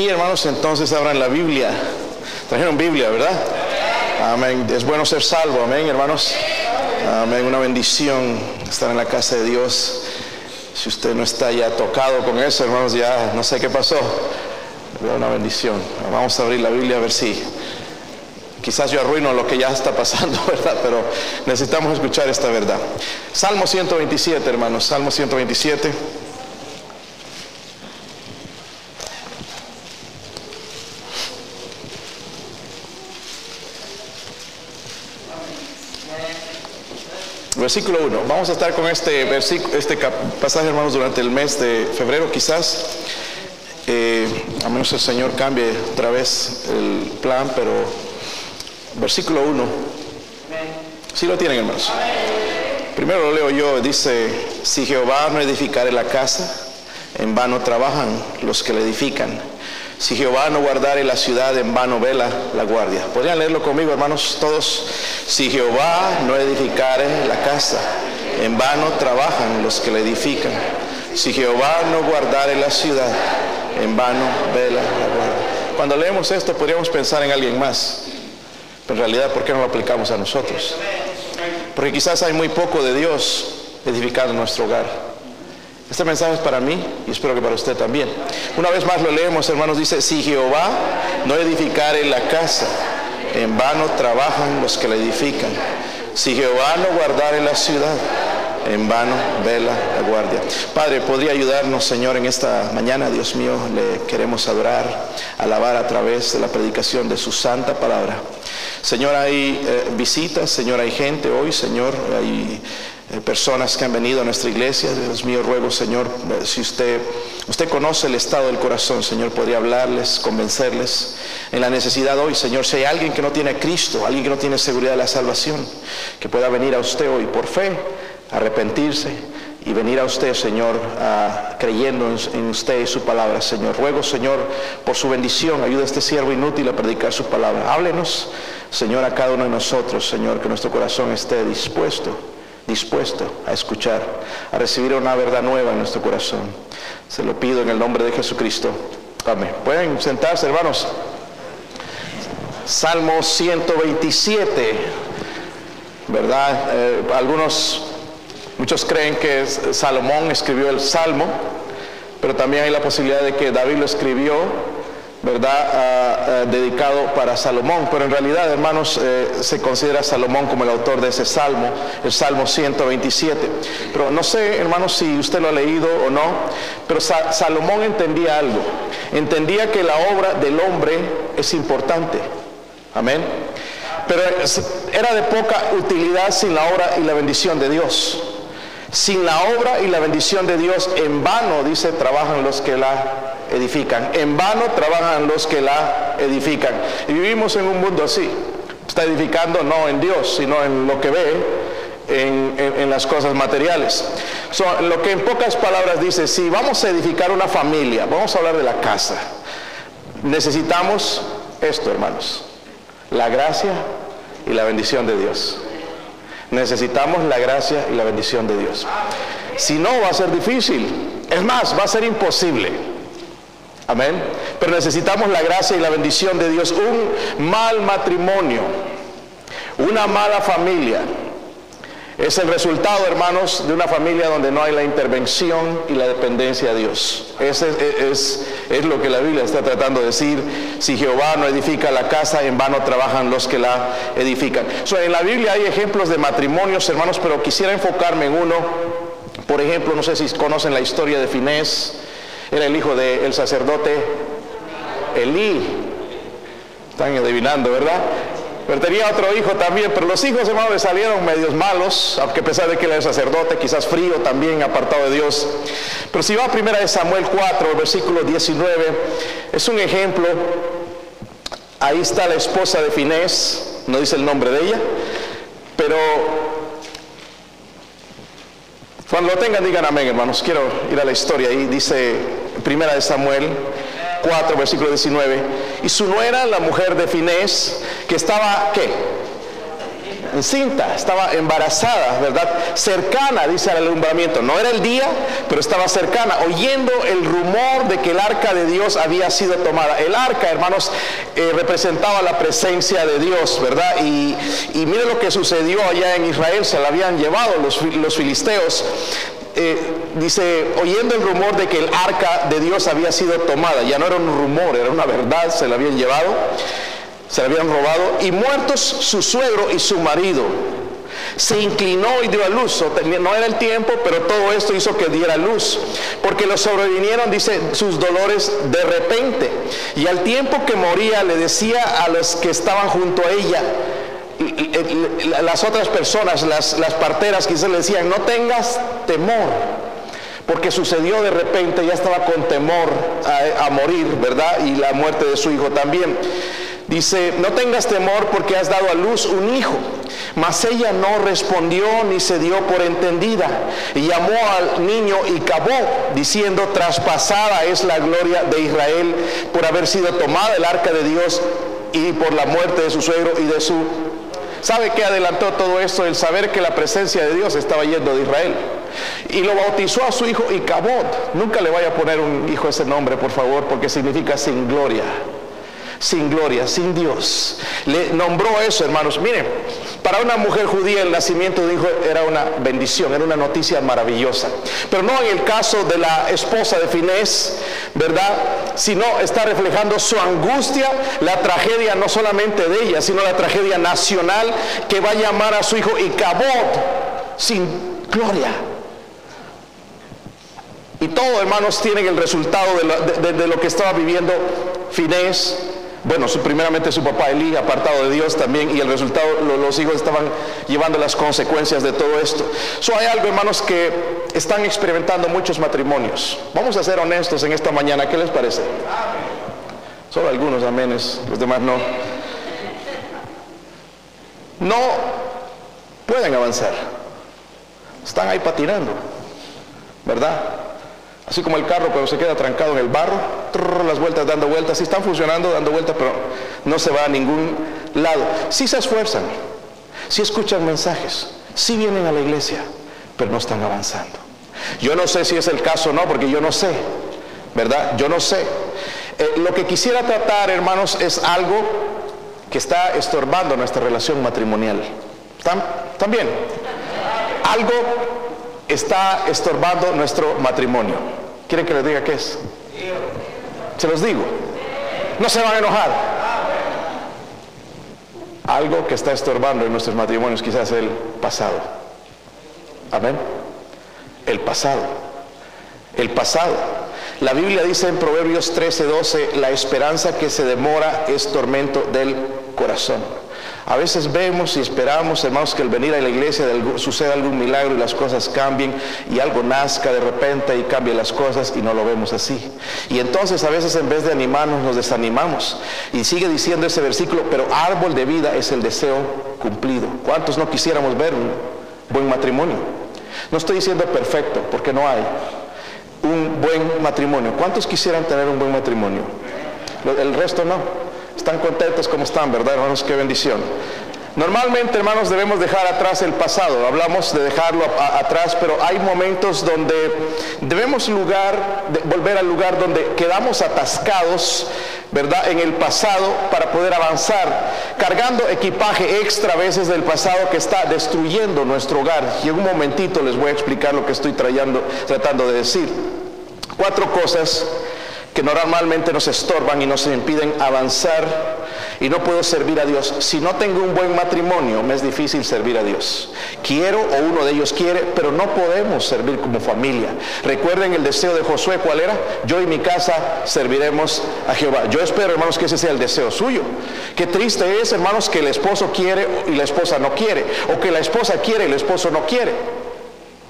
aquí, hermanos, entonces abran la Biblia. Trajeron Biblia, ¿verdad? Amén. Es bueno ser salvo, amén, hermanos. Amén. Una bendición estar en la casa de Dios. Si usted no está ya tocado con eso, hermanos, ya no sé qué pasó. Una bendición. Vamos a abrir la Biblia a ver si quizás yo arruino lo que ya está pasando, ¿verdad? Pero necesitamos escuchar esta verdad. Salmo 127, hermanos. Salmo 127. Versículo 1. Vamos a estar con este, versículo, este pasaje, hermanos, durante el mes de febrero, quizás. Eh, a menos el Señor cambie otra vez el plan, pero versículo 1. Si lo tienen, hermanos. Primero lo leo yo. Dice: Si Jehová no edificare la casa, en vano trabajan los que la edifican. Si Jehová no guardare la ciudad, en vano vela la guardia. ¿Podrían leerlo conmigo, hermanos? Todos. Si Jehová no edificare la casa, en vano trabajan los que la edifican. Si Jehová no guardare la ciudad, en vano vela la guardia. Cuando leemos esto podríamos pensar en alguien más. Pero en realidad, ¿por qué no lo aplicamos a nosotros? Porque quizás hay muy poco de Dios edificando nuestro hogar. Este mensaje es para mí y espero que para usted también. Una vez más lo leemos, hermanos, dice, si Jehová no edificare la casa, en vano trabajan los que la edifican. Si Jehová no guardare la ciudad, en vano vela la guardia. Padre, ¿podría ayudarnos, Señor, en esta mañana? Dios mío, le queremos adorar, alabar a través de la predicación de su santa palabra. Señor, hay eh, visitas, Señor, hay gente hoy, Señor, hay personas que han venido a nuestra iglesia. Dios mío, ruego, Señor, eh, si usted, usted conoce el estado del corazón, Señor, podría hablarles, convencerles en la necesidad hoy, Señor. Si hay alguien que no tiene Cristo, alguien que no tiene seguridad de la salvación, que pueda venir a usted hoy por fe, arrepentirse y venir a usted, Señor, creyendo en, en, usted y su palabra, Señor. Ruego, Señor, por su bendición, ayuda a este siervo inútil a predicar su palabra. Háblenos, Señor, a cada uno de nosotros, Señor, que nuestro corazón esté dispuesto dispuesto a escuchar, a recibir una verdad nueva en nuestro corazón. Se lo pido en el nombre de Jesucristo. Amén. Pueden sentarse, hermanos. Salmo 127, ¿verdad? Eh, algunos, muchos creen que Salomón escribió el Salmo, pero también hay la posibilidad de que David lo escribió ¿verdad? Ah, dedicado para Salomón, pero en realidad, hermanos, eh, se considera Salomón como el autor de ese salmo, el Salmo 127. Pero no sé, hermanos, si usted lo ha leído o no, pero Salomón entendía algo, entendía que la obra del hombre es importante. Amén. Pero era de poca utilidad sin la obra y la bendición de Dios. Sin la obra y la bendición de Dios, en vano, dice, trabajan los que la edifican. En vano trabajan los que la edifican. Y vivimos en un mundo así. Está edificando no en Dios, sino en lo que ve, en, las cosas materiales. lo que en pocas palabras dice, si vamos a edificar una familia, vamos a hablar de la casa, necesitamos esto, hermanos, la gracia y la bendición de Dios. Necesitamos la gracia y la bendición de Dios. Si no, va a ser difícil. Es más, va a ser imposible. Amén. Pero necesitamos la gracia y la bendición de Dios. Un mal matrimonio, una mala familia, es el resultado, hermanos, de una familia donde no hay la intervención y la dependencia de Dios. Ese es, lo que la Biblia está tratando de decir. Si Jehová no edifica la casa, en vano trabajan los que la edifican. en la Biblia hay ejemplos de matrimonios, hermanos, pero quisiera enfocarme en uno. Por ejemplo, no sé si conocen la historia de Finés. Era el hijo del sacerdote Elí. Están adivinando, ¿verdad? Pero tenía otro hijo también, pero los hijos, hermanos, le salieron medios malos, aunque a pesar de que él era sacerdote, quizás frío también, apartado de Dios. Pero si va a primera de Samuel 4, versículo 19, es un ejemplo. Ahí está la esposa de Finés, no dice el nombre de ella, pero cuando lo tengan digan amén, hermanos. Quiero ir a la historia. Ahí dice primera de Samuel 4, versículo 19. Y su nuera, la mujer de Finés, que estaba, ¿qué? Encinta, estaba embarazada, ¿verdad? Cercana, dice al alumbramiento. No era el día, pero estaba cercana, oyendo el rumor de que el arca de Dios había sido tomada. El arca, hermanos, eh, representaba la presencia de Dios, ¿verdad? Y, mire lo que sucedió allá en Israel, se la habían llevado los, los filisteos. Eh, dice, oyendo el rumor de que el arca de Dios había sido tomada, ya no era un rumor, era una verdad, se la habían llevado, se la habían robado, y muertos su suegro y su marido. Se inclinó y dio a luz, no era el tiempo, pero todo esto hizo que diera luz, porque los sobrevinieron, dice, sus dolores de repente, y al tiempo que moría le decía a los que estaban junto a ella, las otras personas, las, las parteras, quizás le decían, no tengas temor, porque sucedió de repente, ya estaba con temor a, a, morir, ¿verdad? Y la muerte de su hijo también. Dice, no tengas temor porque has dado a luz un hijo. Mas ella no respondió ni se dio por entendida. Y llamó al niño y cabó, diciendo, traspasada es la gloria de Israel por haber sido tomada el arca de Dios y por la muerte de su suegro y de su ¿Sabe qué adelantó todo esto? El saber que la presencia de Dios estaba yendo de Israel. Y lo bautizó a su hijo Icabod. Nunca le vaya a poner un hijo ese nombre, por favor, porque significa sin gloria sin gloria, sin Dios. Le nombró eso, hermanos. Miren, para una mujer judía el nacimiento de hijo era una bendición, era una noticia maravillosa. Pero no en el caso de la esposa de Finés, ¿verdad? Sino está reflejando su angustia, la tragedia no solamente de ella, sino la tragedia nacional que va a llamar a su hijo Icabod sin gloria. Y todo, hermanos, tienen el resultado de de lo que estaba viviendo Finés, bueno, primeramente su papá Elí, apartado de Dios también, y el resultado, los hijos estaban llevando las consecuencias de todo esto. So, hay algo, hermanos, que están experimentando muchos matrimonios. Vamos a ser honestos en esta mañana, ¿qué les parece? Solo algunos amenes, los demás no. No pueden avanzar. Están ahí patinando, ¿verdad? Así como el carro cuando se queda trancado en el barro, las vueltas dando vueltas, sí están funcionando dando vueltas, pero no se va a ningún lado. Sí se esfuerzan, sí escuchan mensajes, sí vienen a la iglesia, pero no están avanzando. Yo no sé si es el caso o no, porque yo no sé, ¿verdad? Yo no sé. Eh, lo que quisiera tratar, hermanos, es algo que está estorbando nuestra relación matrimonial. ¿Están, ¿Están bien? Algo está estorbando nuestro matrimonio. ¿Quieren que les diga qué es? Se los digo. No se van a enojar. Algo que está estorbando en nuestros matrimonios quizás el pasado. Amén. El pasado. El pasado. La Biblia dice en Proverbios 13, 12, la esperanza que se demora es tormento del corazón. A veces vemos y esperamos, hermanos, que al venir a la iglesia suceda algún milagro y las cosas cambien y algo nazca de repente y cambie las cosas y no lo vemos así. Y entonces a veces en vez de animarnos nos desanimamos. Y sigue diciendo ese versículo, pero árbol de vida es el deseo cumplido. ¿Cuántos no quisiéramos ver un buen matrimonio? No estoy diciendo perfecto, porque no hay un buen matrimonio. ¿Cuántos quisieran tener un buen matrimonio? El resto no. Están contentos como están, ¿verdad, hermanos? Qué bendición. Normalmente, hermanos, debemos dejar atrás el pasado. Hablamos de dejarlo atrás, pero hay momentos donde debemos volver al lugar donde quedamos atascados, ¿verdad? En el pasado para poder avanzar, cargando equipaje extra a veces del pasado que está destruyendo nuestro hogar. Y en un momentito les voy a explicar lo que estoy trayendo, tratando de decir. Cuatro cosas que normalmente nos estorban y nos impiden avanzar y no puedo servir a Dios. Si no tengo un buen matrimonio, me es difícil servir a Dios. Quiero o uno de ellos quiere, pero no podemos servir como familia. Recuerden el deseo de Josué, ¿cuál era? Yo y mi casa serviremos a Jehová. Yo espero, hermanos, que ese sea el deseo suyo. Qué triste es, hermanos, que el esposo quiere y la esposa no quiere, o que la esposa quiere y el esposo no quiere.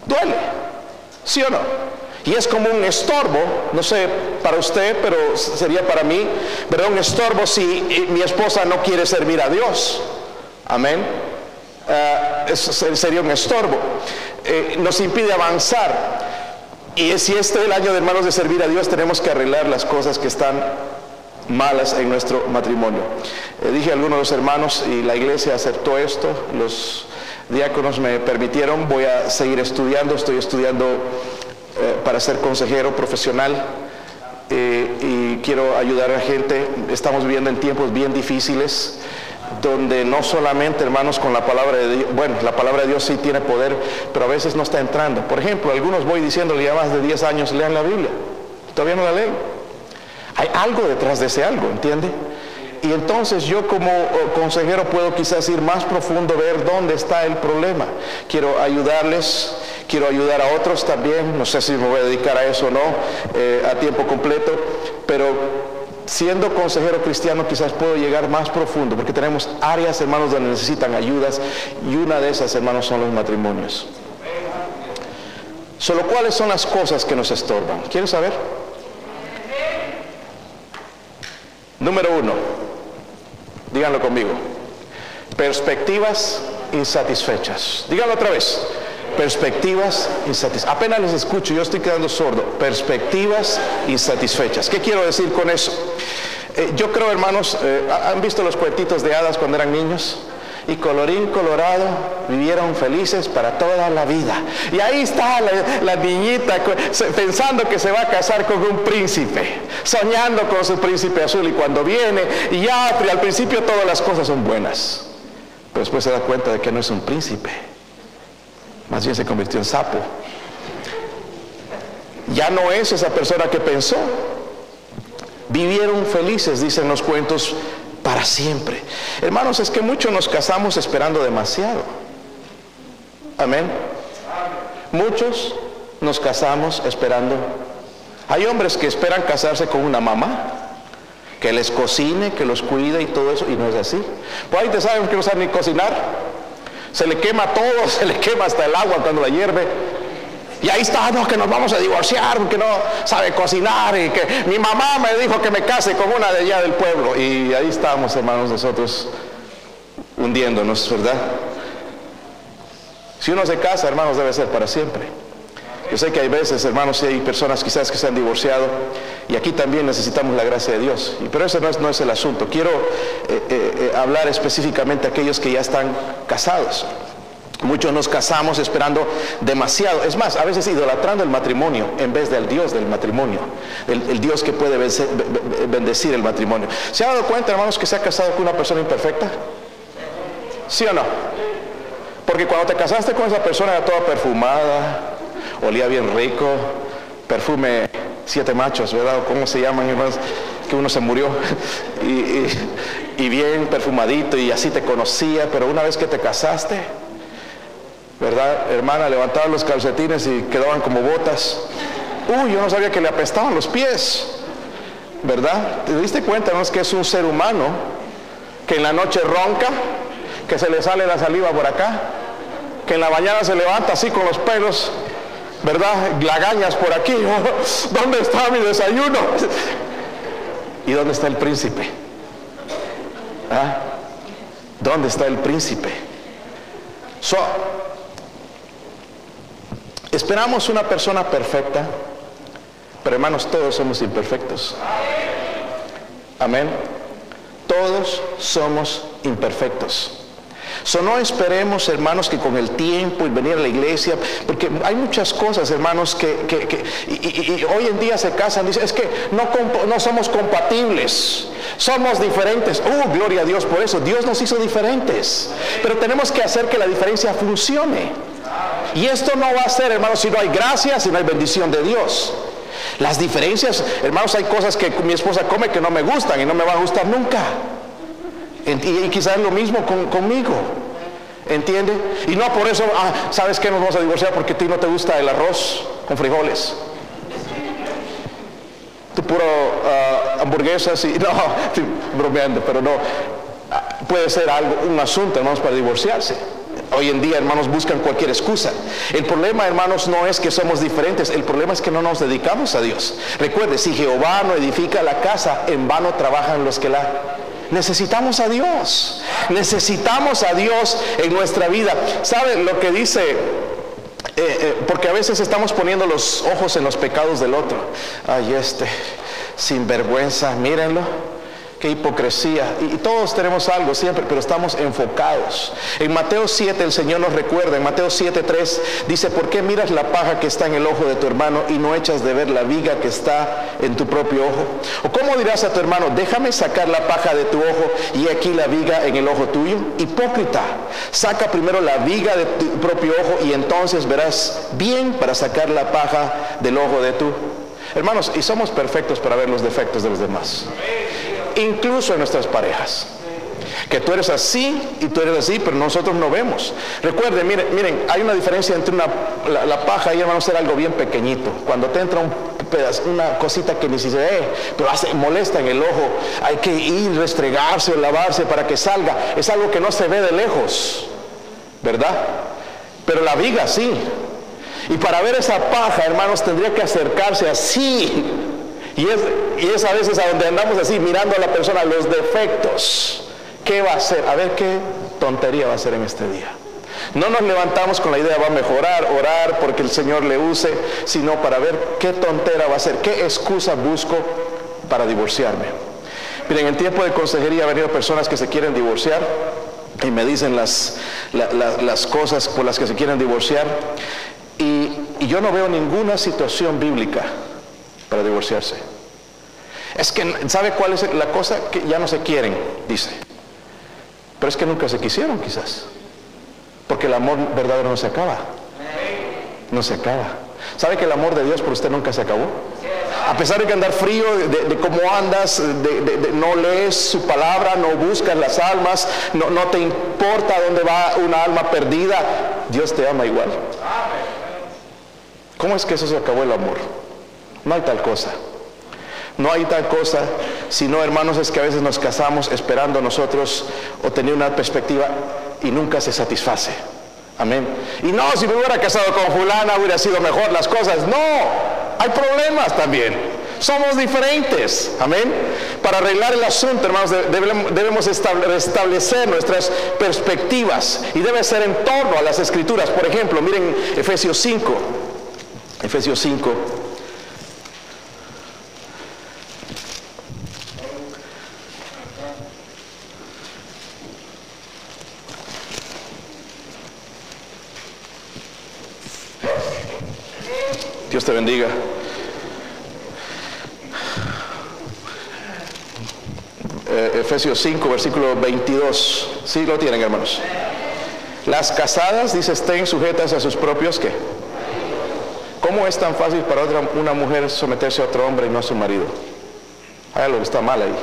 Duele, ¿sí o no? Y es como un estorbo, no sé para usted, pero sería para mí, pero un estorbo si eh, mi esposa no quiere servir a Dios. Amén. Uh, sería un estorbo. Eh, nos impide avanzar. Y si este es el año de hermanos de servir a Dios, tenemos que arreglar las cosas que están malas en nuestro matrimonio. Eh, dije a algunos de los hermanos y la iglesia aceptó esto, los diáconos me permitieron, voy a seguir estudiando, estoy estudiando eh, para ser consejero profesional eh, y quiero ayudar a gente. Estamos viviendo en tiempos bien difíciles donde no solamente, hermanos, con la palabra de Dios, bueno, la palabra de Dios sí tiene poder, pero a veces no está entrando. Por ejemplo, algunos voy diciéndole ya más de 10 años, lean la Biblia. Todavía no la leen. Hay algo detrás de ese algo, ¿entiende? Y entonces yo como oh, consejero puedo quizás ir más profundo, ver dónde está el problema. Quiero ayudarles, quiero ayudar a otros también, no sé si me voy a dedicar a eso o no, eh, a tiempo completo, pero siendo consejero cristiano quizás puedo llegar más profundo, porque tenemos áreas, hermanos, donde necesitan ayudas, y una de esas, hermanos, son los matrimonios. Solo cuáles son las cosas que nos estorban. ¿Quieres saber? Número uno, díganlo conmigo, perspectivas insatisfechas. Díganlo otra vez, perspectivas insatisfechas. Apenas les escucho, yo estoy quedando sordo. Perspectivas insatisfechas. ¿Qué quiero decir con eso? Eh, yo creo, hermanos, eh, ¿han visto los cuentitos de hadas cuando eran niños? y colorín colorado vivieron felices para toda la vida. Y ahí está la, niñita pensando que se va a casar con un príncipe, soñando con su príncipe azul y cuando viene y ya al principio todas las cosas son buenas, pero después se da cuenta de que no es un príncipe, más bien se convirtió en sapo. Ya no es esa persona que pensó. Vivieron felices, dicen los cuentos, para siempre. Hermanos, es que muchos nos casamos esperando demasiado. Amén. Muchos nos casamos esperando. Hay hombres que esperan casarse con una mamá que les cocine, que los cuide y todo eso, y no es así. Pues ahí te saben que no saben ni cocinar. Se le quema todo, se le quema hasta el agua cuando la hierve. Y ahí está, no, que nos vamos a divorciar porque no sabe cocinar y que mi mamá me dijo que me case con una de allá del pueblo. Y ahí estamos, hermanos, nosotros hundiéndonos, ¿verdad? Si uno se casa, hermanos, debe ser para siempre. Yo sé que hay veces, hermanos, y hay personas quizás que se han divorciado y aquí también necesitamos la gracia de Dios. Pero ese no es, no es el asunto. Quiero eh, eh, eh, hablar específicamente a aquellos que ya están casados. Muchos nos casamos esperando demasiado. Es más, a veces idolatrando el matrimonio en vez del Dios del matrimonio. El, Dios que puede bendecir el matrimonio. ¿Se ha dado cuenta, hermanos, que se ha casado con una persona imperfecta? ¿Sí o no? Porque cuando te casaste con esa persona era toda perfumada, olía bien rico, perfume siete machos, ¿verdad? ¿Cómo se llaman, hermanos? Que uno se murió. y, y bien perfumadito y así te conocía, pero una vez que te casaste, ¿verdad? Hermana, levantaba los calcetines y quedaban como botas. Uy, yo no sabía que le apestaban los pies, ¿verdad? ¿Te diste cuenta, no es que es un ser humano que en la noche ronca, que se le sale la saliva por acá, que en la mañana se levanta así con los pelos, ¿verdad? Lagañas por aquí. ¿Dónde está mi desayuno? ¿Y dónde está el príncipe? ¿Ah? ¿Dónde está el príncipe? So, Esperamos una persona perfecta, pero hermanos, todos somos imperfectos. Amén. Todos somos imperfectos. So, no esperemos, hermanos, que con el tiempo y venir a la iglesia, porque hay muchas cosas, hermanos, que, y, hoy en día se casan, dicen, es que no, no somos compatibles, somos diferentes. Oh, gloria a Dios por eso. Dios nos hizo diferentes, pero tenemos que hacer que la diferencia funcione. Y esto no va a ser, hermanos, si no hay gracia, si no hay bendición de Dios. Las diferencias, hermanos, hay cosas que mi esposa come que no me gustan y no me va a gustar nunca. Y, quizás lo mismo conmigo. ¿Entiende? Y no por eso, ah, ¿sabes qué? Nos vamos a divorciar porque a ti no te gusta el arroz con frijoles. Tú puro uh, hamburguesas y no, estoy bromeando, pero no. Puede ser algo, un asunto, hermanos, para divorciarse. Hoy en día, hermanos, buscan cualquier excusa. El problema, hermanos, no es que somos diferentes, el problema es que no nos dedicamos a Dios. Recuerde, si Jehová no edifica la casa, en vano trabajan los que la... Necesitamos a Dios, necesitamos a Dios en nuestra vida. ¿Sabe lo que dice? Eh, eh, porque a veces estamos poniendo los ojos en los pecados del otro. Ay, este, sinvergüenza, mírenlo Qué hipocresía. Y, todos tenemos algo siempre, pero estamos enfocados. En Mateo 7 el Señor nos recuerda, en Mateo 7, 3 dice, ¿por qué miras la paja que está en el ojo de tu hermano y no echas de ver la viga que está en tu propio ojo? ¿O cómo dirás a tu hermano, déjame sacar la paja de tu ojo y aquí la viga en el ojo tuyo? Hipócrita, saca primero la viga de tu propio ojo y entonces verás bien para sacar la paja del ojo de tu Hermanos, y somos perfectos para ver los defectos de los demás incluso en nuestras parejas. Que tú eres así y tú eres así, pero nosotros no vemos. Recuerden, miren, miren hay una diferencia entre una, la, paja y a ser algo bien pequeñito. Cuando te entra una cosita que ni se ve, pero hace, molesta en el ojo, hay que ir, restregarse o lavarse para que salga. Es algo que no se ve de lejos, ¿verdad? Pero la viga sí. Y para ver esa paja, hermanos, tendría que acercarse así y es, a veces a donde andamos así, mirando a la persona los defectos. ¿Qué va a hacer? A ver qué tontería va a hacer en este día. No nos levantamos con la idea va a mejorar, orar porque el Señor le use, sino para ver qué tontera va a hacer, qué excusa busco para divorciarme. Miren, en tiempo de consejería han venido personas que se quieren divorciar y me dicen las, las cosas por las que se quieren divorciar y yo no veo ninguna situación bíblica para divorciarse. Es que, ¿sabe cuál es la cosa? Que ya no se quieren, dice. Pero es que nunca se quisieron quizás. Porque el amor verdadero no se acaba. No se acaba. ¿Sabe que el amor de Dios por usted nunca se acabó? A pesar de que andar frío, de, cómo andas, de, no lees su palabra, no buscas las almas, no, no te importa dónde va una alma perdida, Dios te ama igual. ¿Cómo es que eso se acabó el amor? No hay tal cosa. No hay tal cosa, sino hermanos es que a veces nos casamos esperando nosotros o tener una perspectiva y nunca se satisface. Amén. Y no, si me hubiera casado con fulana hubiera sido mejor las cosas. No, hay problemas también. Somos diferentes. Amén. Para arreglar el asunto, hermanos, debemos establecer nuestras perspectivas y debe ser en torno a las escrituras. Por ejemplo, miren Efesios 5. Efesios 5. Dios te bendiga. Eh, Efesios 5, versículo 22. Sí, lo tienen, hermanos. Las casadas, dice, estén sujetas a sus propios, ¿qué? ¿Cómo es tan fácil para otra, una mujer someterse a otro hombre y no a su marido? Hay algo que está mal ahí.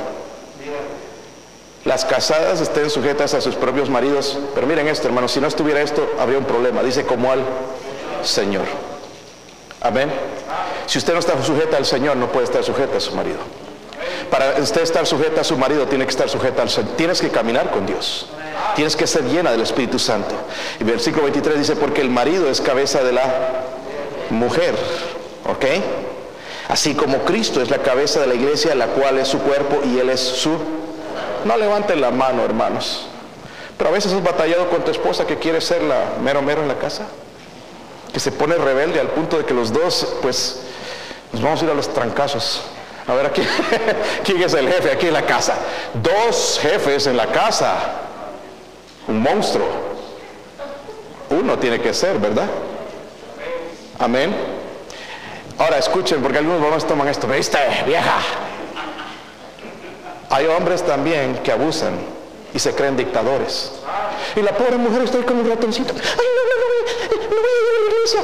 Las casadas estén sujetas a sus propios maridos. Pero miren esto, hermanos, si no estuviera esto, habría un problema. Dice como al Señor. Amén. Si usted no está sujeta al Señor, no puede estar sujeta a su marido. Para usted estar sujeta a su marido, tiene que estar sujeta al Señor. Tienes que caminar con Dios. Tienes que ser llena del Espíritu Santo. Y versículo 23 dice, porque el marido es cabeza de la mujer. ¿Ok? Así como Cristo es la cabeza de la iglesia, la cual es su cuerpo y Él es su... No levanten la mano, hermanos. Pero a veces has batallado con tu esposa que quiere ser la mero mero en la casa que se pone rebelde al punto de que los dos, pues, nos vamos a ir a los trancazos. A ver aquí, quién es el jefe aquí en la casa. Dos jefes en la casa. Un monstruo. Uno tiene que ser, ¿verdad? Amén. Ahora escuchen, porque algunos varones toman esto. ¿Viste, vieja? Hay hombres también que abusan y se creen dictadores. Y la pobre mujer está ahí con un ratoncito. No,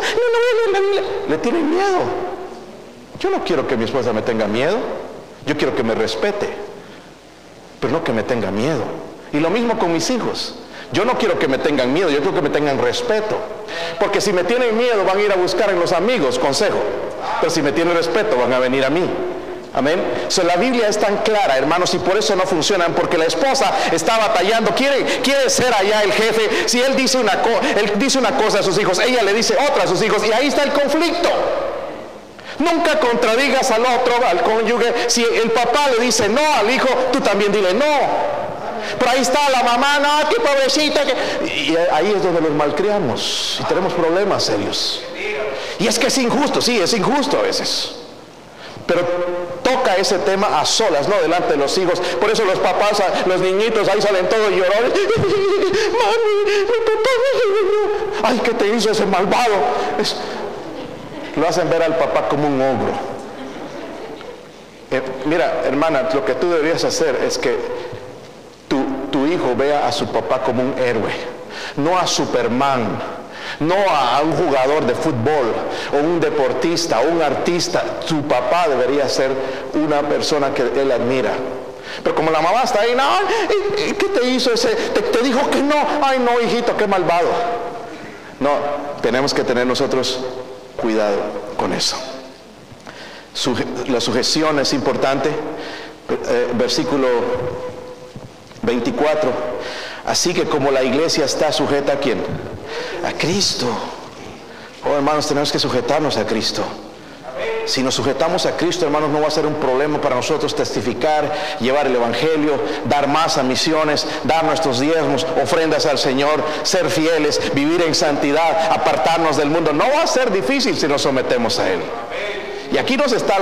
no voy. Le tienen miedo. Yo no quiero que mi esposa me tenga miedo. Yo quiero que me respete. Pero no que me tenga miedo. Y lo mismo con mis hijos. Yo no quiero que me tengan miedo, yo quiero que me tengan respeto. Porque si me tienen miedo van a ir a buscar en los amigos consejo. Pero si me tienen respeto van a venir a mí. Amén. So, la Biblia es tan clara, hermanos, y por eso no funcionan, porque la esposa está batallando, quiere, quiere ser allá el jefe. Si él dice, una él dice una cosa a sus hijos, ella le dice otra a sus hijos, y ahí está el conflicto. Nunca contradigas al otro, al cónyuge. Si el papá le dice no al hijo, tú también dile no. Pero ahí está la mamá, no, qué pobrecita. Y ahí es donde los malcriamos y tenemos problemas serios. Y es que es injusto, sí, es injusto a veces. Pero toca ese tema a solas, no delante de los hijos. Por eso los papás, los niñitos ahí salen todos llorando. Mami, mi papá Ay, ¿qué te hizo ese malvado? lo hacen ver al papá como un ogro. Eh, mira, hermana, lo que tú deberías hacer es que tu hijo vea a su papá como un héroe, no a Superman no a un jugador de fútbol o un deportista o un artista. Tu papá debería ser una persona que él admira. Pero como la mamá está ahí, no, ¿qué te hizo ese? Te, dijo que no. Ay, no, hijito, qué malvado. No, tenemos que tener nosotros cuidado con eso. la sujeción es importante. Eh, versículo 24. Así que como la iglesia está sujeta a quién? A Cristo. Oh hermanos, tenemos que sujetarnos a Cristo. Si nos sujetamos a Cristo, hermanos, no va a ser un problema para nosotros testificar, llevar el Evangelio, dar más a misiones, dar nuestros diezmos, ofrendas al Señor, ser fieles, vivir en santidad, apartarnos del mundo. No va a ser difícil si nos sometemos a Él. Y aquí nos está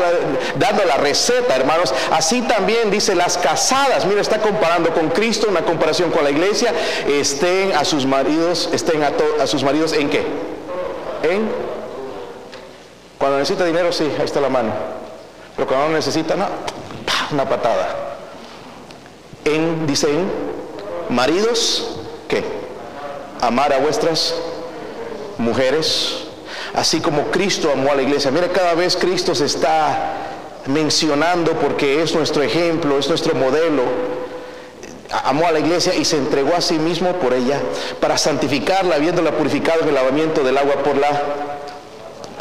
dando la receta, hermanos. Así también dice las casadas, mira, está comparando con Cristo, una comparación con la iglesia, estén a sus maridos, estén a, a sus maridos en qué? En cuando necesita dinero, sí, ahí está la mano. Pero cuando no necesita, no, una patada. En, dicen, maridos, ¿qué? Amar a vuestras mujeres así como Cristo amó a la iglesia. Mira, cada vez Cristo se está mencionando porque es nuestro ejemplo, es nuestro modelo. Amó a la iglesia y se entregó a sí mismo por ella para santificarla, habiéndola purificado en el lavamiento del agua por la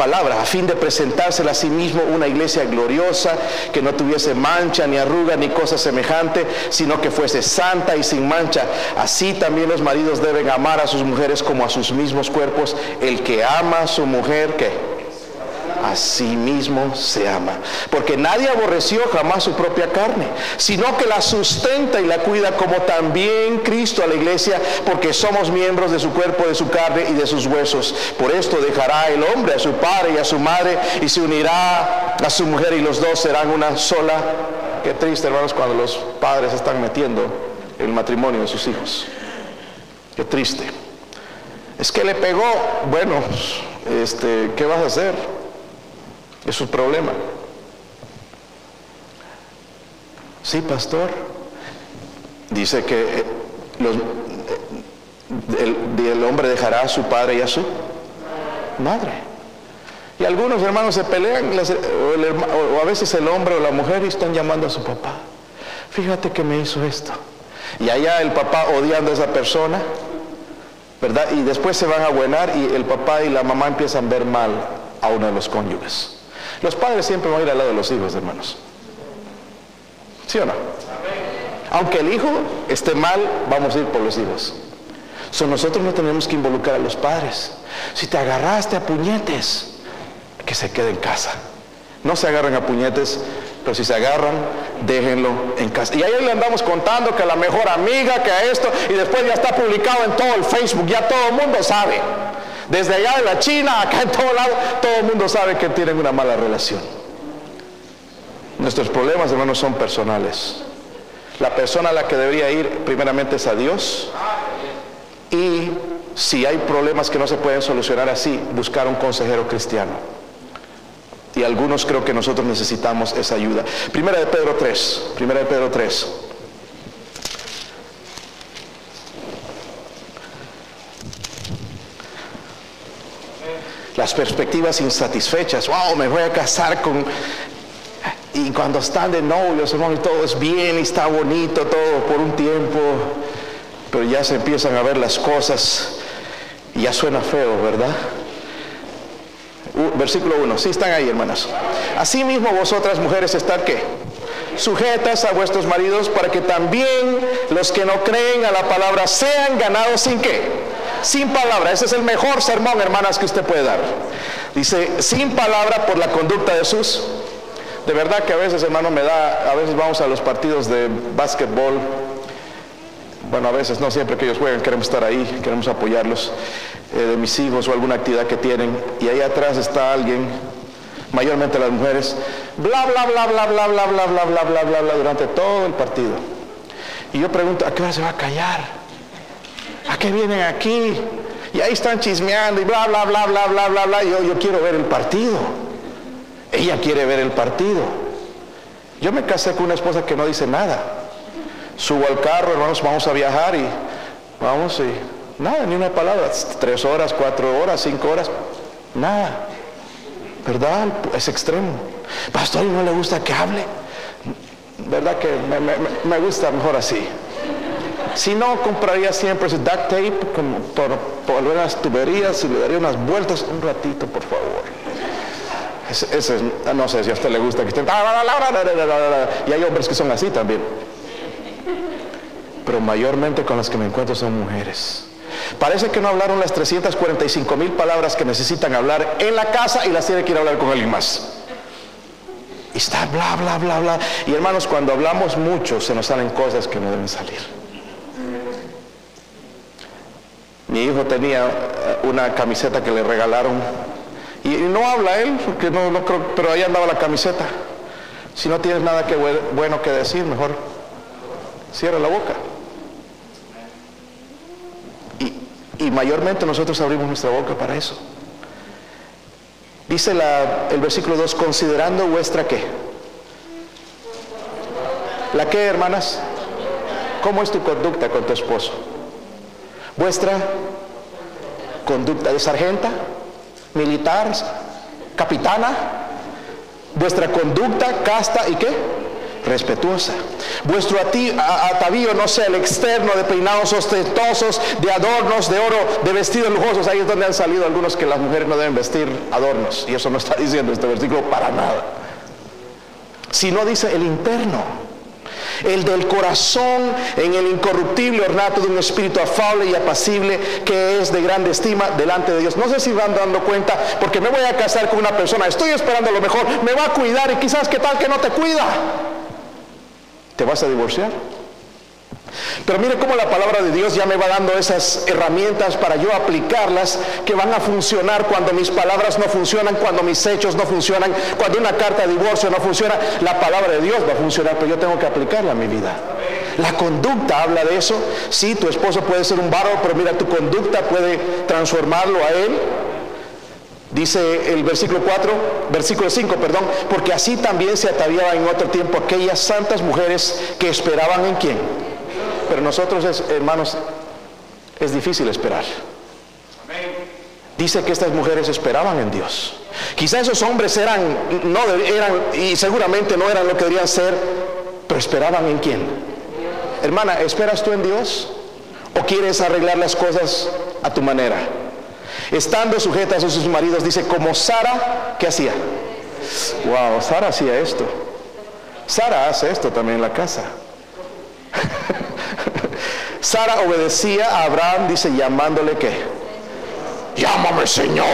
palabra, a fin de presentársela a sí mismo una iglesia gloriosa, que no tuviese mancha, ni arruga, ni cosa semejante, sino que fuese santa y sin mancha. Así también los maridos deben amar a sus mujeres como a sus mismos cuerpos. El que ama a su mujer, que a sí mismo se ama. Porque nadie aborreció jamás su propia carne, sino que la sustenta y la cuida como también Cristo a la iglesia, porque somos miembros de su cuerpo, de su carne y de sus huesos. Por esto dejará el hombre a su padre y a su madre y se unirá a su mujer y los dos serán una sola. Qué triste, hermanos, cuando los padres están metiendo el matrimonio de sus hijos. Qué triste. Es que le pegó, bueno, este, ¿qué vas a hacer? Es su problema. Sí, pastor. Dice que eh, eh, el, hombre dejará a su padre y a su madre. Y algunos hermanos se pelean, o, o a veces el hombre o la mujer y están llamando a su papá. Fíjate que me hizo esto. Y allá el papá odiando a esa persona, ¿verdad? Y después se van a buenar y el papá y la mamá empiezan a ver mal a uno de los cónyuges. Los padres siempre van a ir al lado de los hijos, hermanos. ¿Sí o no? Aunque el hijo esté mal, vamos a ir por los hijos. So, nosotros no tenemos que involucrar a los padres. Si te agarraste a puñetes, que se quede en casa. No se agarren a puñetes, pero si se agarran, déjenlo en casa. Y ahí le andamos contando que la mejor amiga, que a esto, y después ya está publicado en todo el Facebook, ya todo el mundo sabe. Desde allá de la China, acá en todo lado, todo el mundo sabe que tienen una mala relación. Nuestros problemas, hermanos, son personales. La persona a la que debería ir primeramente es a Dios. Y si hay problemas que no se pueden solucionar así, buscar un consejero cristiano. Y algunos creo que nosotros necesitamos esa ayuda. Primera de Pedro 3. Primera de Pedro 3. Las perspectivas insatisfechas. Wow, me voy a casar con... Y cuando están de novios, hermano, todo es bien y está bonito todo por un tiempo, pero ya se empiezan a ver las cosas y ya suena feo, ¿verdad? versículo 1, sí están ahí, hermanas. Asimismo, vosotras mujeres, están qué? Sujetas a vuestros maridos para que también los que no creen a la palabra sean ganados sin qué? Sin palabra. Ese es el mejor sermón, hermanas, que usted puede dar. Dice, sin palabra por la conducta de sus. De verdad que a veces, hermano, me da, a veces vamos a los partidos de básquetbol. Bueno, a veces, no siempre que ellos juegan, queremos estar ahí, queremos apoyarlos, eh, de mis hijos o alguna actividad que tienen. Y ahí atrás está alguien mayormente las mujeres, bla, bla, bla, bla, bla, bla, bla, bla, bla, bla, bla, bla, durante todo el partido. Y yo pregunto, ¿a qué hora se va a callar? ¿A qué vienen aquí? Y ahí están chismeando y bla, bla, bla, bla, bla, bla, bla. Yo, yo quiero ver el partido. Ella quiere ver el partido. Yo me casé con una esposa que no dice nada. Subo al carro, hermanos, vamos a viajar y vamos y nada, ni una palabra. Tres horas, cuatro horas, cinco horas, nada. ¿Verdad? Es extremo. Pastor, ¿y no le gusta que hable? ¿Verdad que me, gusta mejor así? Si no, compraría siempre ese duct tape por, por las tuberías y le daría unas vueltas un ratito, por favor. Ese, no sé si a usted le gusta que estén... Y hay hombres que son así también. Pero mayormente con las que me encuentro son mujeres. Parece que no hablaron las 345 mil palabras que necesitan hablar en la casa y las tiene que ir a hablar con alguien más. Y está bla, bla, bla, bla. Y hermanos, cuando hablamos mucho se nos salen cosas que no deben salir. Mi hijo tenía eh, una camiseta que le regalaron. Y no habla él, porque no, no creo, pero ahí andaba la camiseta. Si no tienes nada que bueno que decir, mejor cierra la boca. Y mayormente nosotros abrimos nuestra boca para eso. Dice el versículo 2, considerando vuestra qué. ¿La qué, hermanas? ¿Cómo es tu conducta con tu esposo? Vuestra conducta de sargenta, militar, capitana, vuestra conducta casta y qué? respetuosa. Vuestro atavío no sea el externo de peinados ostentosos, de adornos, de oro, de vestidos lujosos. Ahí es donde han salido algunos que las mujeres no deben vestir adornos. Y eso no está diciendo este versículo para nada. Sino dice el interno el del corazón en el incorruptible ornato de un espíritu afable y apacible que es de grande estima delante de Dios. No sé si van dando cuenta, porque me voy a casar con una persona, estoy esperando lo mejor, me va a cuidar y quizás qué tal que no te cuida. ¿Te vas a divorciar? Pero mire cómo la palabra de Dios ya me va dando esas herramientas para yo aplicarlas que van a funcionar cuando mis palabras no funcionan, cuando mis hechos no funcionan, cuando una carta de divorcio no funciona. La palabra de Dios va a funcionar, pero yo tengo que aplicarla a mi vida. La conducta habla de eso. Sí, tu esposo puede ser un barro, pero mira, tu conducta puede transformarlo a él. Dice el versículo 4, versículo 5, perdón, porque así también se ataviaban en otro tiempo aquellas santas mujeres que esperaban en quién. Pero nosotros, hermanos, es difícil esperar. Dice que estas mujeres esperaban en Dios. Quizá esos hombres eran, no eran, y seguramente no eran lo que deberían ser, pero esperaban en quién. Hermana, ¿esperas tú en Dios? ¿O quieres arreglar las cosas a tu manera? estando sujetas a sus maridos, dice, como Sara, ¿qué hacía? Wow, Sara hacía esto. Sara hace esto también en la casa. Sara obedecía a Abraham, dice, llamándole qué? Llámame Señor.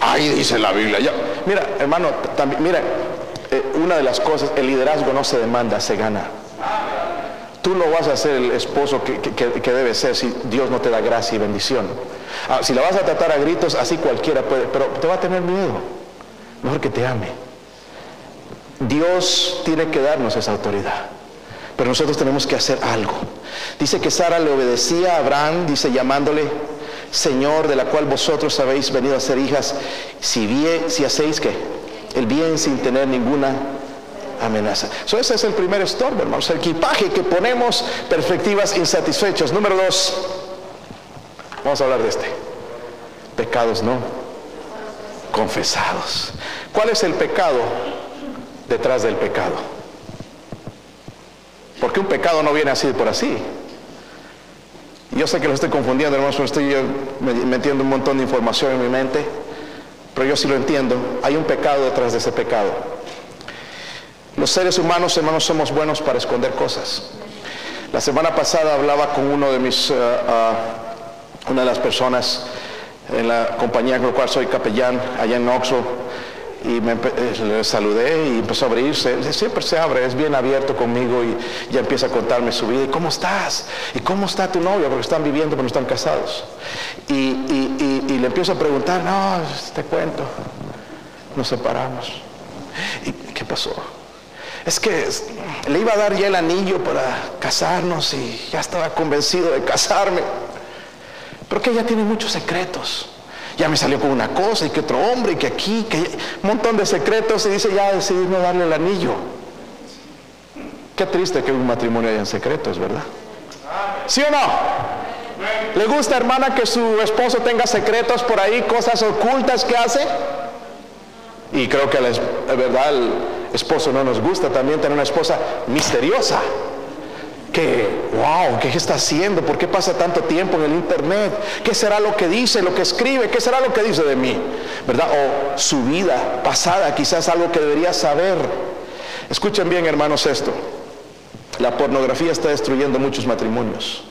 Ahí dice la Biblia. mira, hermano, también, mira, eh, una de las cosas, el liderazgo no se demanda, se gana. Tú no vas a ser el esposo que, debe ser si Dios no te da gracia y bendición. Ah, si la vas a tratar a gritos, así cualquiera puede, pero te va a tener miedo. Mejor que te ame. Dios tiene que darnos esa autoridad. Pero nosotros tenemos que hacer algo. Dice que Sara le obedecía a Abraham, dice llamándole Señor, de la cual vosotros habéis venido a ser hijas, si, bien, si hacéis que el bien sin tener ninguna amenaza. ese es el primer estorbo, hermanos. El equipaje que ponemos, perspectivas insatisfechas. Número dos, vamos a hablar de este. Pecados no confesados. ¿Cuál es el pecado detrás del pecado? Porque un pecado no viene así por así. Yo sé que lo estoy confundiendo, hermanos, estoy metiendo un montón de información en mi mente, pero yo sí lo entiendo. Hay un pecado detrás de ese pecado. Los seres humanos, hermanos, somos buenos para esconder cosas. La semana pasada hablaba con uno de mis, uh, uh, una de las personas en la compañía con la cual soy capellán allá en Oxford y me, eh, saludé y empezó a abrirse. Siempre se abre, es bien abierto conmigo y ya empieza a contarme su vida. ¿Y cómo estás? ¿Y cómo está tu novio? Porque están viviendo, pero no están casados. Y, y le empiezo a preguntar, no, te cuento, nos separamos. ¿Y qué pasó? Es que le iba a dar ya el anillo para casarnos y ya estaba convencido de casarme. Pero que ella tiene muchos secretos. Ya me salió con una cosa y que otro hombre y que aquí, que un montón de secretos y dice ya decidí no darle el anillo. Qué triste que un matrimonio haya en secretos, ¿verdad? ¿Sí o no? ¿Le gusta, hermana, que su esposo tenga secretos por ahí, cosas ocultas que hace? Y creo que la verdad el esposo no nos gusta también tener una esposa misteriosa que, wow, ¿qué está haciendo? ¿Por qué pasa tanto tiempo en el internet? ¿Qué será lo que dice, lo que escribe? ¿Qué será lo que dice de mí? ¿Verdad? O su vida pasada, quizás algo que debería saber. Escuchen bien, hermanos, esto. La pornografía está destruyendo muchos matrimonios.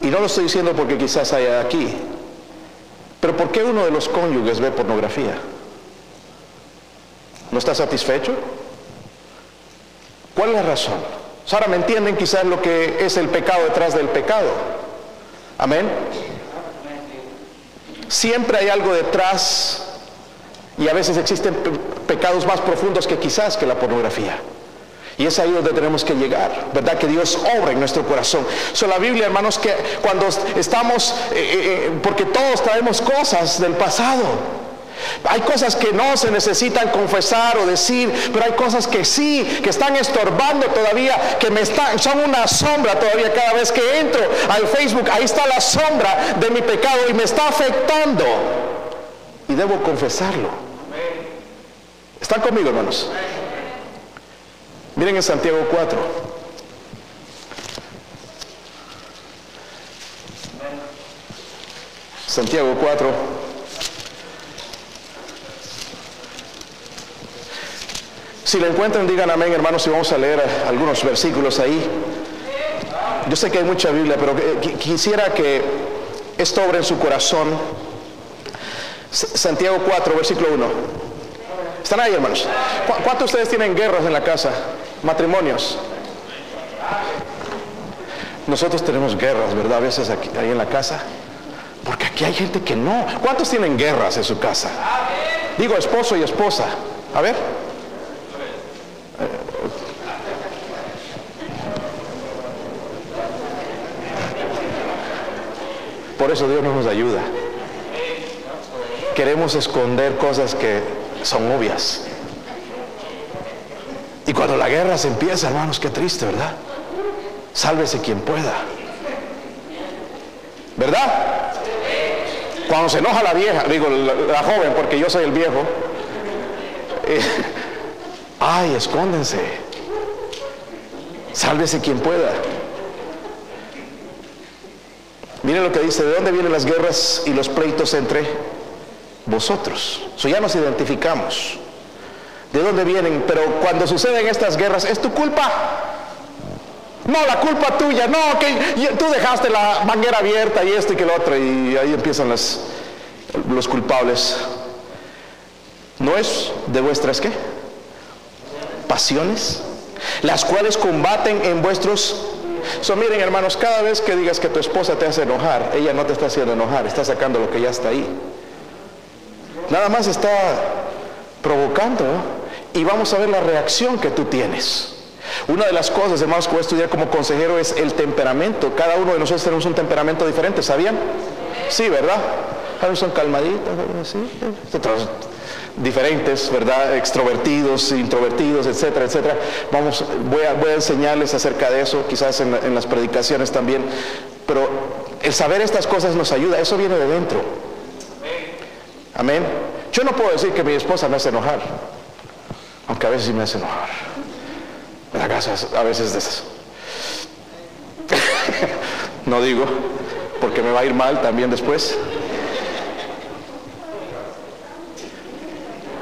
Y no lo estoy diciendo porque quizás haya aquí. Pero ¿por qué uno de los cónyuges ve pornografía? ¿No está satisfecho? ¿Cuál es la razón? Ahora me entienden quizás lo que es el pecado detrás del pecado. Amén. Siempre hay algo detrás y a veces existen pecados más profundos que quizás que la pornografía. Y es ahí donde tenemos que llegar, ¿verdad? Que Dios obra en nuestro corazón. So, la Biblia, hermanos, que cuando estamos, eh, eh, eh, porque todos traemos cosas del pasado. Hay cosas que no se necesitan confesar o decir, pero hay cosas que sí, que están estorbando todavía, que me están, son una sombra todavía cada vez que entro al Facebook. Ahí está la sombra de mi pecado y me está afectando. Y debo confesarlo. ¿Están conmigo, hermanos? Miren en Santiago 4. Santiago 4. Si lo encuentran, digan amén, hermanos, y vamos a leer algunos versículos ahí. Yo sé que hay mucha Biblia, pero quisiera que esto obre en su corazón. Santiago 4, versículo 1. ¿Están ahí, hermanos? ¿Cuántos de ustedes tienen guerras en la casa? Matrimonios. Nosotros tenemos guerras, ¿verdad? A veces aquí, ahí en la casa. Porque aquí hay gente que no. ¿Cuántos tienen guerras en su casa? Digo esposo y esposa. A ver. Por eso Dios no nos ayuda. Queremos esconder cosas que son obvias. Y cuando la guerra se empieza, hermanos, qué triste, ¿verdad? Sálvese quien pueda. ¿Verdad? Cuando se enoja la vieja, digo la, joven, porque yo soy el viejo. Eh, ay, escóndense. Sálvese quien pueda. Miren lo que dice, ¿de dónde vienen las guerras y los pleitos entre vosotros? Eso ya nos identificamos. ¿De dónde vienen? Pero cuando suceden estas guerras, ¿es tu culpa? No, la culpa tuya, no, que tú dejaste la manguera abierta y esto y que lo otro, y ahí empiezan los culpables. ¿No es de vuestras qué? Pasiones, las cuales combaten en vuestros So, miren hermanos, cada vez que digas que tu esposa te hace enojar, ella no te está haciendo enojar, está sacando lo que ya está ahí. Nada más está provocando y vamos a ver la reacción que tú tienes. Una de las cosas, hermanos, que voy a estudiar como consejero es el temperamento. Cada uno de nosotros tenemos un temperamento diferente, ¿sabían? Sí, ¿verdad? Algunos son calmaditos, ¿sí? diferentes, ¿verdad? Extrovertidos, introvertidos, etcétera, etcétera. Vamos, voy a, voy a enseñarles acerca de eso, quizás en, en las predicaciones también. Pero el saber estas cosas nos ayuda, eso viene de dentro. Amén. Yo no puedo decir que mi esposa me hace enojar, aunque a veces sí me hace enojar. A veces de eso. no digo, porque me va a ir mal también después.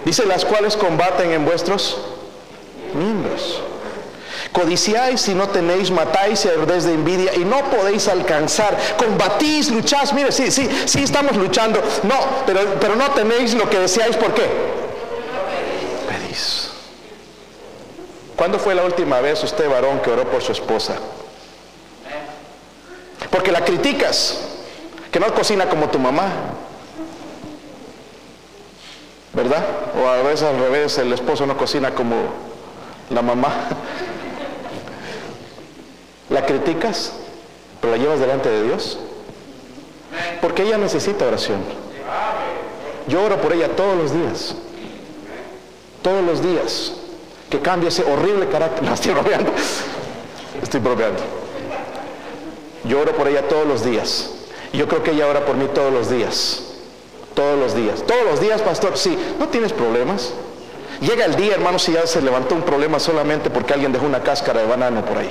Dice las cuales combaten en vuestros miembros. Codiciáis y no tenéis, matáis y desde envidia y no podéis alcanzar. Combatís, lucháis. Mire, sí, sí, sí estamos luchando. No, pero, pero no tenéis lo que deseáis. ¿Por qué? Pedís. ¿Cuándo fue la última vez usted, varón, que oró por su esposa? Porque la criticas, que no cocina como tu mamá. ¿Verdad? O a veces al revés, el esposo no cocina como la mamá. ¿La criticas? ¿Pero la llevas delante de Dios? Porque ella necesita oración. Yo oro por ella todos los días. Todos los días. Que cambie ese horrible carácter. No, estoy bromeando. Estoy. Yo oro por ella todos los días. Yo creo que ella ora por mí todos los días. Todos los días. Todos los días, pastor. Sí, no tienes problemas. Llega el día, hermano, si ya se levantó un problema solamente porque alguien dejó una cáscara de banano por ahí.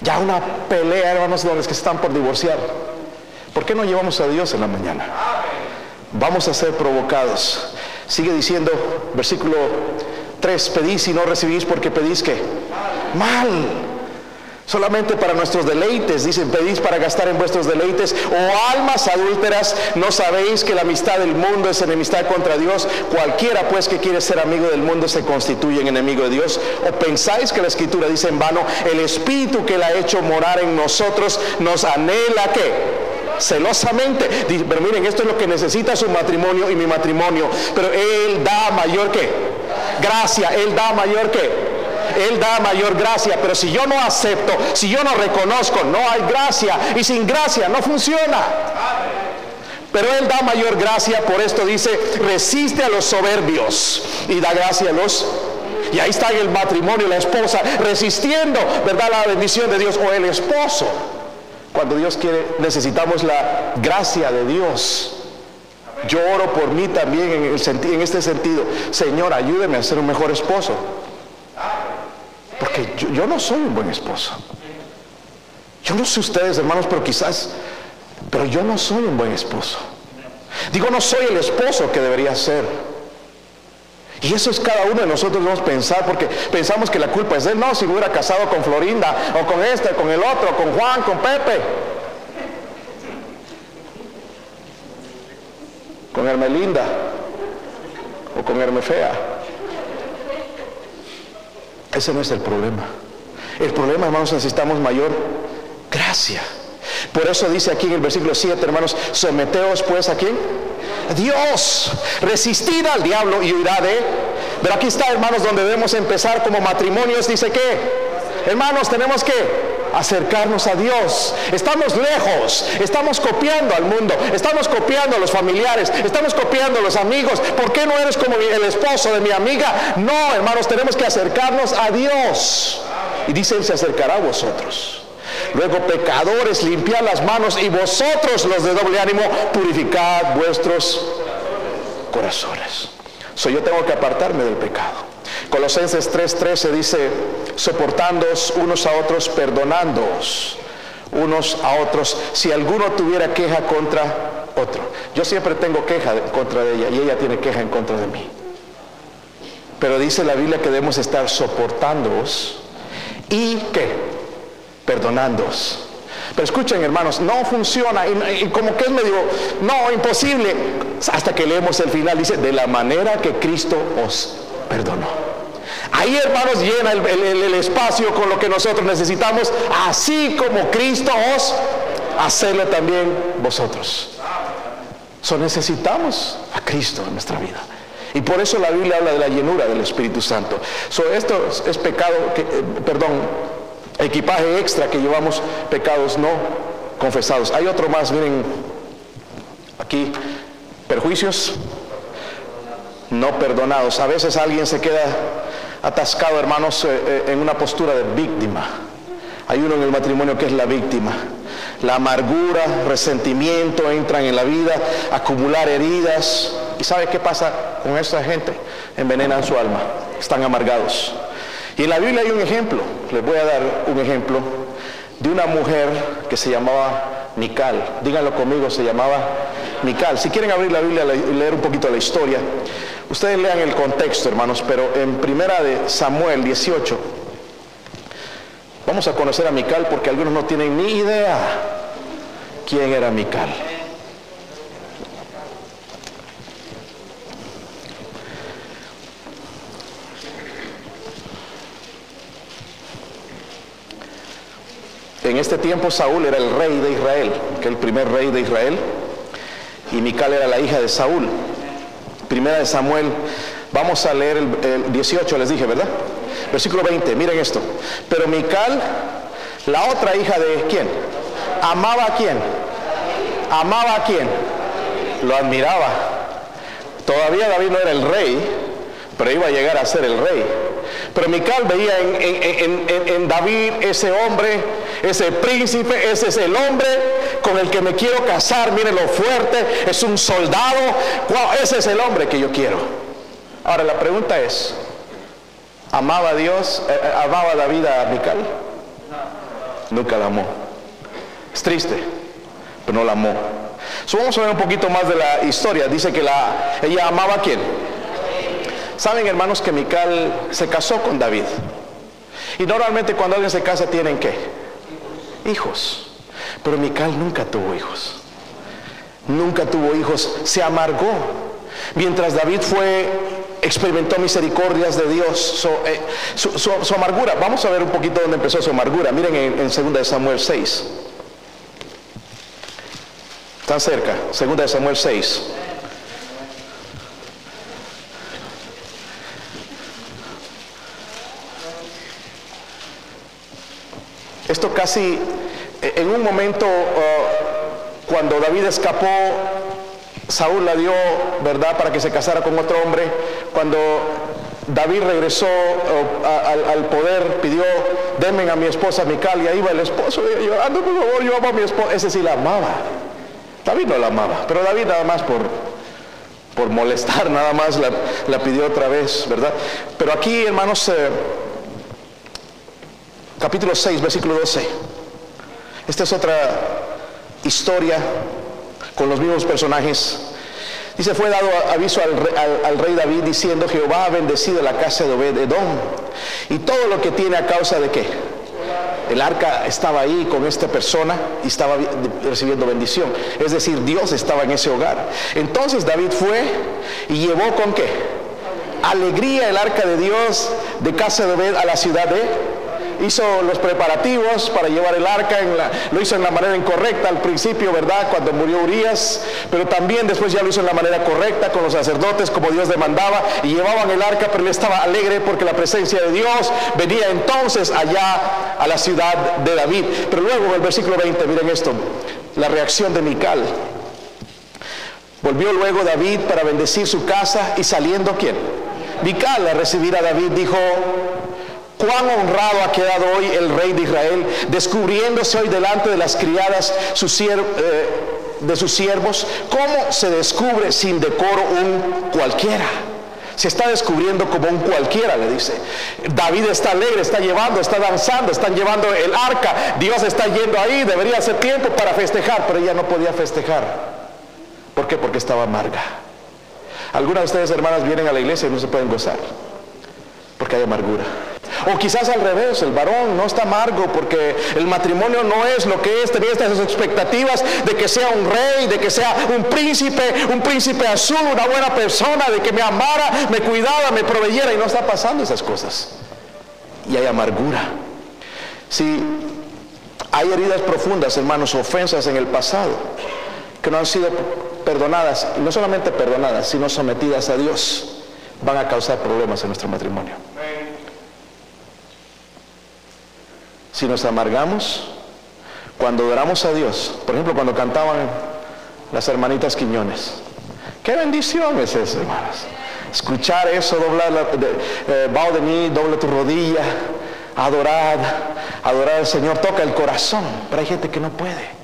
Ya una pelea, hermanos, de los que están por divorciar. ¿Por qué no llevamos a Dios en la mañana? Vamos a ser provocados. Sigue diciendo, versículo 3, pedís y no recibís porque pedís que mal solamente para nuestros deleites. Dicen, pedís para gastar en vuestros deleites. O almas adúlteras, ¿no sabéis que la amistad del mundo es enemistad contra Dios? Cualquiera pues que quiere ser amigo del mundo se constituye en enemigo de Dios. ¿O pensáis que la escritura dice en vano, el espíritu que la ha hecho morar en nosotros nos anhela que celosamente. Pero miren, esto es lo que necesita su matrimonio y mi matrimonio. Pero Él da mayor que gracia, Él da mayor que él da mayor gracia, pero si yo no acepto, si yo no reconozco, no hay gracia. Y sin gracia no funciona. Pero Él da mayor gracia, por esto dice, resiste a los soberbios y da gracia a los... Y ahí está el matrimonio, la esposa, resistiendo, ¿verdad? La bendición de Dios o el esposo. Cuando Dios quiere, necesitamos la gracia de Dios. Yo oro por mí también en, el, en este sentido. Señor, ayúdeme a ser un mejor esposo. Porque yo, no soy un buen esposo. Yo no sé ustedes, hermanos, pero quizás, pero yo no soy un buen esposo. Digo, no soy el esposo que debería ser. Y eso es cada uno de nosotros debemos pensar, porque pensamos que la culpa es de él. No, si hubiera casado con Florinda, o con este, con el otro, con Juan, con Pepe, con Hermelinda, o con Hermefea. Ese no es el problema. El problema, hermanos, necesitamos mayor gracia. Por eso dice aquí en el versículo 7, hermanos, someteos pues a quién? Dios. Resistid al diablo y huirá de Pero aquí está, hermanos, donde debemos empezar como matrimonios. Dice que, hermanos, tenemos que acercarnos a Dios. Estamos lejos, estamos copiando al mundo, estamos copiando a los familiares, estamos copiando a los amigos. ¿Por qué no eres como el esposo de mi amiga? No, hermanos, tenemos que acercarnos a Dios. Y dice, se acercará a vosotros. Luego, pecadores, limpiad las manos y vosotros los de doble ánimo, purificad vuestros corazones. So, yo tengo que apartarme del pecado. Colosenses 3:13 dice, soportándoos unos a otros, perdonándoos unos a otros, si alguno tuviera queja contra otro. Yo siempre tengo queja en contra de ella y ella tiene queja en contra de mí. Pero dice la Biblia que debemos estar soportándoos y que perdonándoos. Pero escuchen hermanos, no funciona y, como que es medio, no, imposible, hasta que leemos el final, dice, de la manera que Cristo os perdonó. Ahí, hermanos, llena el, espacio con lo que nosotros necesitamos, así como Cristo os, hacerle también vosotros. So necesitamos a Cristo en nuestra vida. Y por eso la Biblia habla de la llenura del Espíritu Santo. So esto es, pecado, que, eh, perdón, equipaje extra que llevamos, pecados no confesados. Hay otro más, miren, aquí, perjuicios no perdonados. A veces alguien se queda atascado, hermanos, eh, eh, en una postura de víctima. Hay uno en el matrimonio que es la víctima. La amargura, resentimiento entran en la vida, acumular heridas. ¿Y sabe qué pasa con esa gente? Envenenan su alma, están amargados. Y en la Biblia hay un ejemplo, les voy a dar un ejemplo de una mujer que se llamaba Mical. Díganlo conmigo, se llamaba Mical. Si quieren abrir la Biblia y leer un poquito la historia, Ustedes lean el contexto, hermanos, pero en primera de Samuel 18, Vamos a conocer a Mical porque algunos no tienen ni idea quién era Mical. En este tiempo Saúl era el rey de Israel, que el primer rey de Israel, y Mical era la hija de Saúl. Primera de Samuel, vamos a leer el, 18, les dije, ¿verdad? Versículo 20, miren esto. Pero Mical, la otra hija de quién? Amaba a quién? Amaba a quién? Lo admiraba. Todavía David no era el rey, pero iba a llegar a ser el rey. Pero Mical veía en, David ese hombre, ese príncipe, ese es el hombre con el que me quiero casar. Miren lo fuerte, es un soldado. ese es el hombre que yo quiero. Ahora la pregunta es, ¿amaba Dios, eh, eh, amaba David a Mical? Nunca la amó. Es triste, pero no la amó. vamos a ver un poquito más de la historia. Dice que la, ella amaba a quién? Saben hermanos que Mical se casó con David. Y normalmente cuando alguien se casa tienen qué? Hijos. Pero Mical nunca tuvo hijos. Nunca tuvo hijos. Se amargó. Mientras David fue, experimentó misericordias de Dios, eh, su, amargura. Vamos a ver un poquito dónde empezó su amargura. Miren en, en 2 Samuel 6. Están cerca. 2 Samuel 6. Esto casi en un momento uh, cuando David escapó, Saúl la dio, ¿verdad?, para que se casara con otro hombre. Cuando David regresó uh, al, poder, pidió, denme a mi esposa Mical, y ahí va el esposo llorando, por favor, yo amo a mi esposa. Ese sí la amaba. David no la amaba, pero David nada más por, por molestar, nada más la, pidió otra vez, ¿verdad? Pero aquí, hermanos, eh, capítulo 6, versículo 12. Esta es otra historia con los mismos personajes. Dice, fue dado aviso al, rey David diciendo, Jehová ha bendecido la casa de Obed Edom y todo lo que tiene a causa de qué. El arca estaba ahí con esta persona y estaba recibiendo bendición. Es decir, Dios estaba en ese hogar. Entonces David fue y llevó con qué? Alegría el arca de Dios de casa de Obed a la ciudad de hizo los preparativos para llevar el arca, lo hizo en la manera incorrecta al principio, ¿verdad? Cuando murió Urias, pero también después ya lo hizo en la manera correcta con los sacerdotes como Dios demandaba y llevaban el arca, pero él estaba alegre porque la presencia de Dios venía entonces allá a la ciudad de David. Pero luego en el versículo 20, miren esto, la reacción de Mical. Volvió luego David para bendecir su casa y saliendo quién? Mical a recibir a David dijo, Cuán honrado ha quedado hoy el rey de Israel, descubriéndose hoy delante de las criadas eh, de sus siervos. ¿Cómo se descubre sin decoro un cualquiera? Se está descubriendo como un cualquiera, le dice. David está alegre, está llevando, está danzando, están llevando el arca. Dios está yendo ahí, debería ser tiempo para festejar, pero ella no podía festejar. ¿Por qué? Porque estaba amarga. Algunas de ustedes, hermanas, vienen a la iglesia y no se pueden gozar, porque hay amargura. O quizás al revés, el varón no está amargo porque el matrimonio no es lo que es, tenía estas expectativas de que sea un rey, de que sea un príncipe, un príncipe azul, una buena persona, de que me amara, me cuidara, me proveyera y no está pasando esas cosas. Y hay amargura. Si hay heridas profundas, hermanos, ofensas en el pasado que no han sido perdonadas, y no solamente perdonadas, sino sometidas a Dios, van a causar problemas en nuestro matrimonio. Si nos amargamos, cuando oramos a Dios, por ejemplo, cuando cantaban las hermanitas Quiñones, qué bendición es eso, hermanos. Escuchar eso, doblar, la, de, eh, de mí, doble tu rodilla, adorar, adorar al Señor, toca el corazón, pero hay gente que no puede.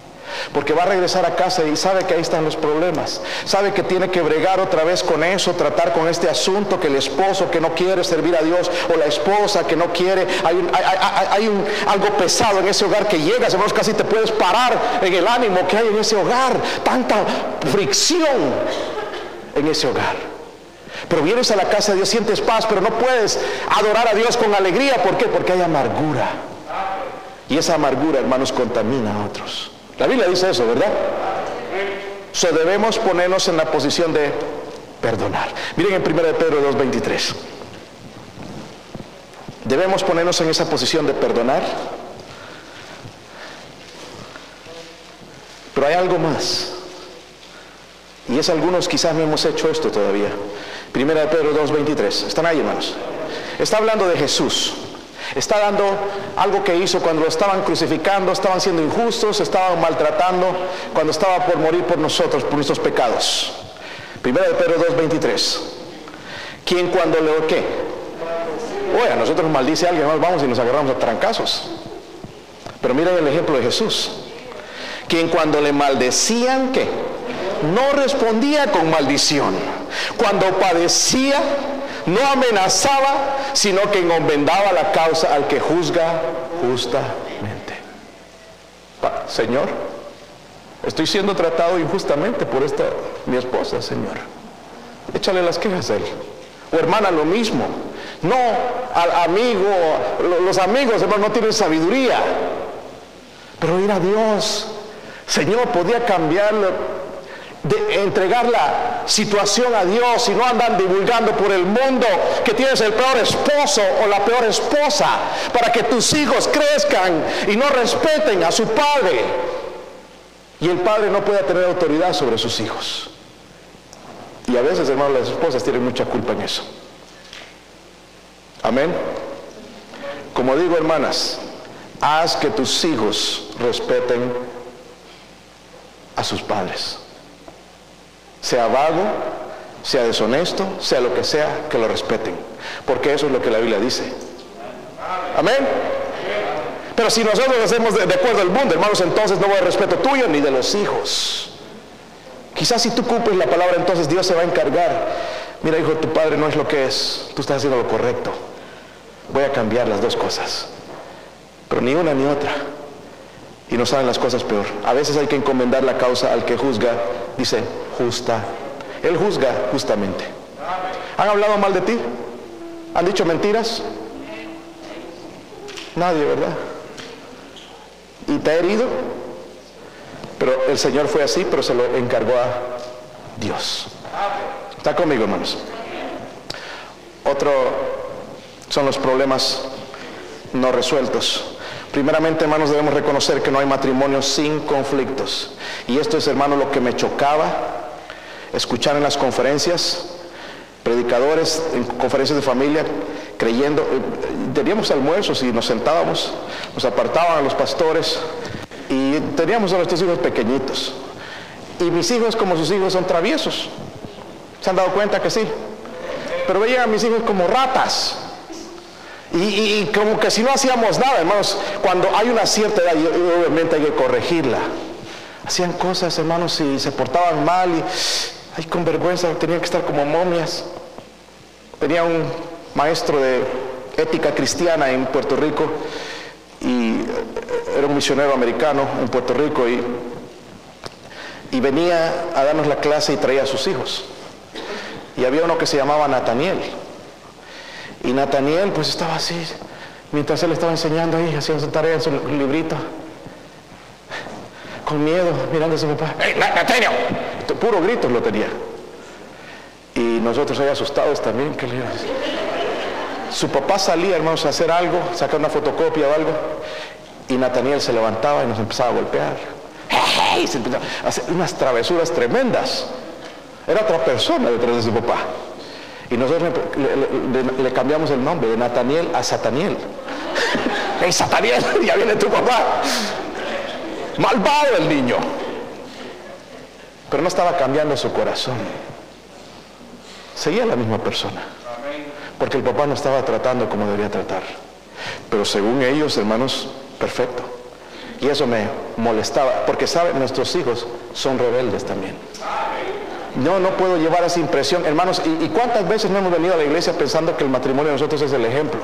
Porque va a regresar a casa y sabe que ahí están los problemas. Sabe que tiene que bregar otra vez con eso, tratar con este asunto que el esposo que no quiere servir a Dios o la esposa que no quiere. Hay, un, algo pesado en ese hogar que llega, hermanos, casi te puedes parar en el ánimo que hay en ese hogar. Tanta fricción en ese hogar. Pero vienes a la casa de Dios, sientes paz, pero no puedes adorar a Dios con alegría. ¿Por qué? Porque hay amargura. Y esa amargura, hermanos, contamina a otros. La Biblia dice eso, ¿verdad? So debemos ponernos en la posición de perdonar. Miren en 1 Pedro 2.23. Debemos ponernos en esa posición de perdonar. Pero hay algo más. Y es algunos quizás no hemos hecho esto todavía. Primera de Pedro 2.23. ¿Están ahí, hermanos? Está hablando de Jesús. Está dando algo que hizo cuando lo estaban crucificando, estaban siendo injustos, estaban maltratando, cuando estaba por morir por nosotros, por nuestros pecados. Primera de Pedro 2.23. ¿Quién cuando le qué? Oye, a nosotros nos maldice alguien, vamos y nos agarramos a trancazos. Pero miren el ejemplo de Jesús. Quien cuando le maldecían, ¿qué? No respondía con maldición. Cuando padecía, no amenazaba, sino que encomendaba la causa al que juzga justamente. Señor, estoy siendo tratado injustamente por esta mi esposa, Señor. Échale las quejas a él. O hermana, lo mismo. No al amigo, los amigos, hermano, no tienen sabiduría. Pero ir a Dios, Señor, podía cambiarlo de entregar la situación a Dios y no andan divulgando por el mundo que tienes el peor esposo o la peor esposa para que tus hijos crezcan y no respeten a su padre y el padre no pueda tener autoridad sobre sus hijos. Y a veces, hermanos, las esposas tienen mucha culpa en eso. Amén. Como digo, hermanas, haz que tus hijos respeten a sus padres sea vago, sea deshonesto, sea lo que sea, que lo respeten. Porque eso es lo que la Biblia dice. Amén. Pero si nosotros hacemos de, acuerdo al mundo, hermanos, entonces no va a respeto tuyo ni de los hijos. Quizás si tú cumples la palabra, entonces Dios se va a encargar. Mira, hijo, tu padre no es lo que es. Tú estás haciendo lo correcto. Voy a cambiar las dos cosas. Pero ni una ni otra. Y no saben las cosas peor. A veces hay que encomendar la causa al que juzga. Dice, justa. Él juzga justamente. ¿Han hablado mal de ti? ¿Han dicho mentiras? Nadie, ¿verdad? ¿Y te ha herido? Pero el Señor fue así, pero se lo encargó a Dios. ¿Está conmigo, hermanos? Otro son los problemas no resueltos. Primeramente, hermanos, debemos reconocer que no hay matrimonio sin conflictos. Y esto es, hermano, lo que me chocaba escuchar en las conferencias, predicadores en conferencias de familia, creyendo, eh, teníamos almuerzos y nos sentábamos, nos apartaban a los pastores y teníamos a nuestros hijos pequeñitos. Y mis hijos, como sus hijos, son traviesos. ¿Se han dado cuenta que sí? Pero veían a mis hijos como ratas. Y, como que si no hacíamos nada, hermanos, cuando hay una cierta edad, obviamente hay que corregirla. Hacían cosas, hermanos, y se portaban mal y ay, con vergüenza, tenían que estar como momias. Tenía un maestro de ética cristiana en Puerto Rico y eh, era un misionero americano en Puerto Rico y, y venía a darnos la clase y traía a sus hijos. Y había uno que se llamaba Nathaniel. Y Nathaniel pues estaba así, mientras él estaba enseñando ahí, haciendo su tarea en su librito, con miedo, mirando a su papá. ¡Hey, Nathaniel! Puro gritos lo tenía. Y nosotros ahí asustados también, que le Su papá salía, hermanos, a hacer algo, sacar una fotocopia o algo, y Nathaniel se levantaba y nos empezaba a golpear. ¡Hey! Se empezaba a hacer unas travesuras tremendas. Era otra persona detrás de su papá. Y nosotros le, cambiamos el nombre de Nathaniel a Sataniel. ¡Hey, Sataniel! Ya viene tu papá. Malvado el niño. Pero no estaba cambiando su corazón. Seguía la misma persona. Porque el papá no estaba tratando como debería tratar. Pero según ellos, hermanos, perfecto. Y eso me molestaba. Porque saben, nuestros hijos son rebeldes también. No, no puedo llevar esa impresión. Hermanos, ¿y, ¿y, cuántas veces no hemos venido a la iglesia pensando que el matrimonio de nosotros es el ejemplo?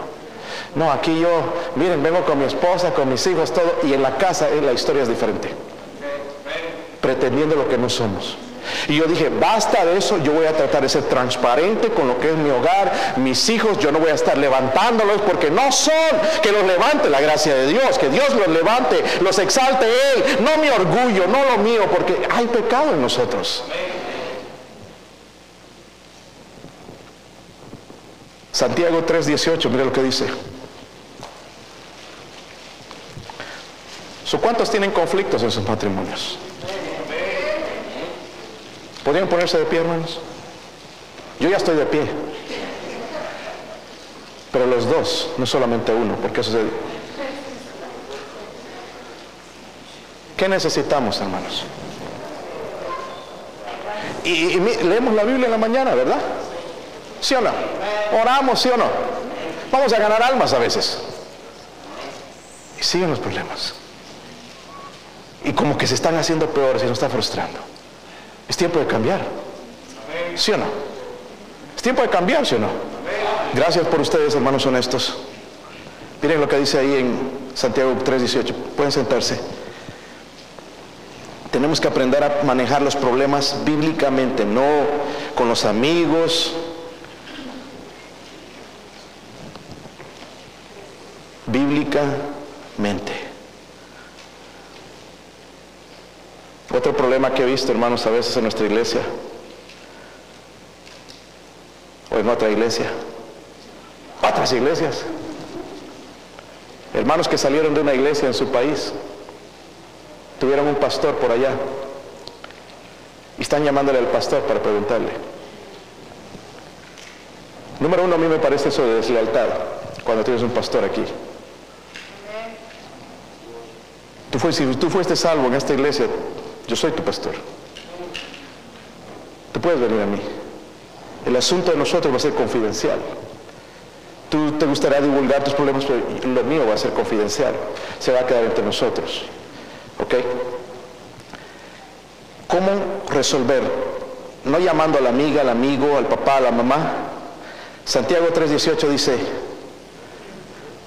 No, aquí yo, miren, vengo con mi esposa, con mis hijos, todo, y en la casa eh, la historia es diferente pretendiendo lo que no somos. Y yo dije, basta de eso, yo voy a tratar de ser transparente con lo que es mi hogar, mis hijos, yo no voy a estar levantándolos porque no son que los levante la gracia de Dios, que Dios los levante, los exalte Él, no mi orgullo, no lo mío, porque hay pecado en nosotros. Santiago 3:18, mire lo que dice. ¿Cuántos tienen conflictos en sus matrimonios? ¿Podrían ponerse de pie, hermanos? Yo ya estoy de pie. Pero los dos, no solamente uno, porque eso es... ¿Qué necesitamos, hermanos? Y, leemos la Biblia en la mañana, ¿verdad? ¿Sí o no? Oramos, ¿sí o no? Vamos a ganar almas a veces. Y siguen los problemas. Y como que se están haciendo peores y nos está frustrando. Es tiempo de cambiar. ¿Sí o no? Es tiempo de cambiar, ¿sí o no? Gracias por ustedes, hermanos honestos. Miren lo que dice ahí en Santiago 3:18. Pueden sentarse. Tenemos que aprender a manejar los problemas bíblicamente, no con los amigos. Bíblicamente. Otro problema que he visto, hermanos, a veces en nuestra iglesia, o en otra iglesia, otras iglesias, hermanos que salieron de una iglesia en su país, tuvieron un pastor por allá, y están llamándole al pastor para preguntarle. Número uno, a mí me parece eso de deslealtad, cuando tienes un pastor aquí. Tú fuiste, si tú fuiste salvo en esta iglesia, yo soy tu pastor. Tú puedes venir a mí. El asunto de nosotros va a ser confidencial. Tú te gustaría divulgar tus problemas, pero lo mío va a ser confidencial. Se va a quedar entre nosotros. ¿Ok? ¿Cómo resolver? No llamando a la amiga, al amigo, al papá, a la mamá. Santiago 3:18 dice,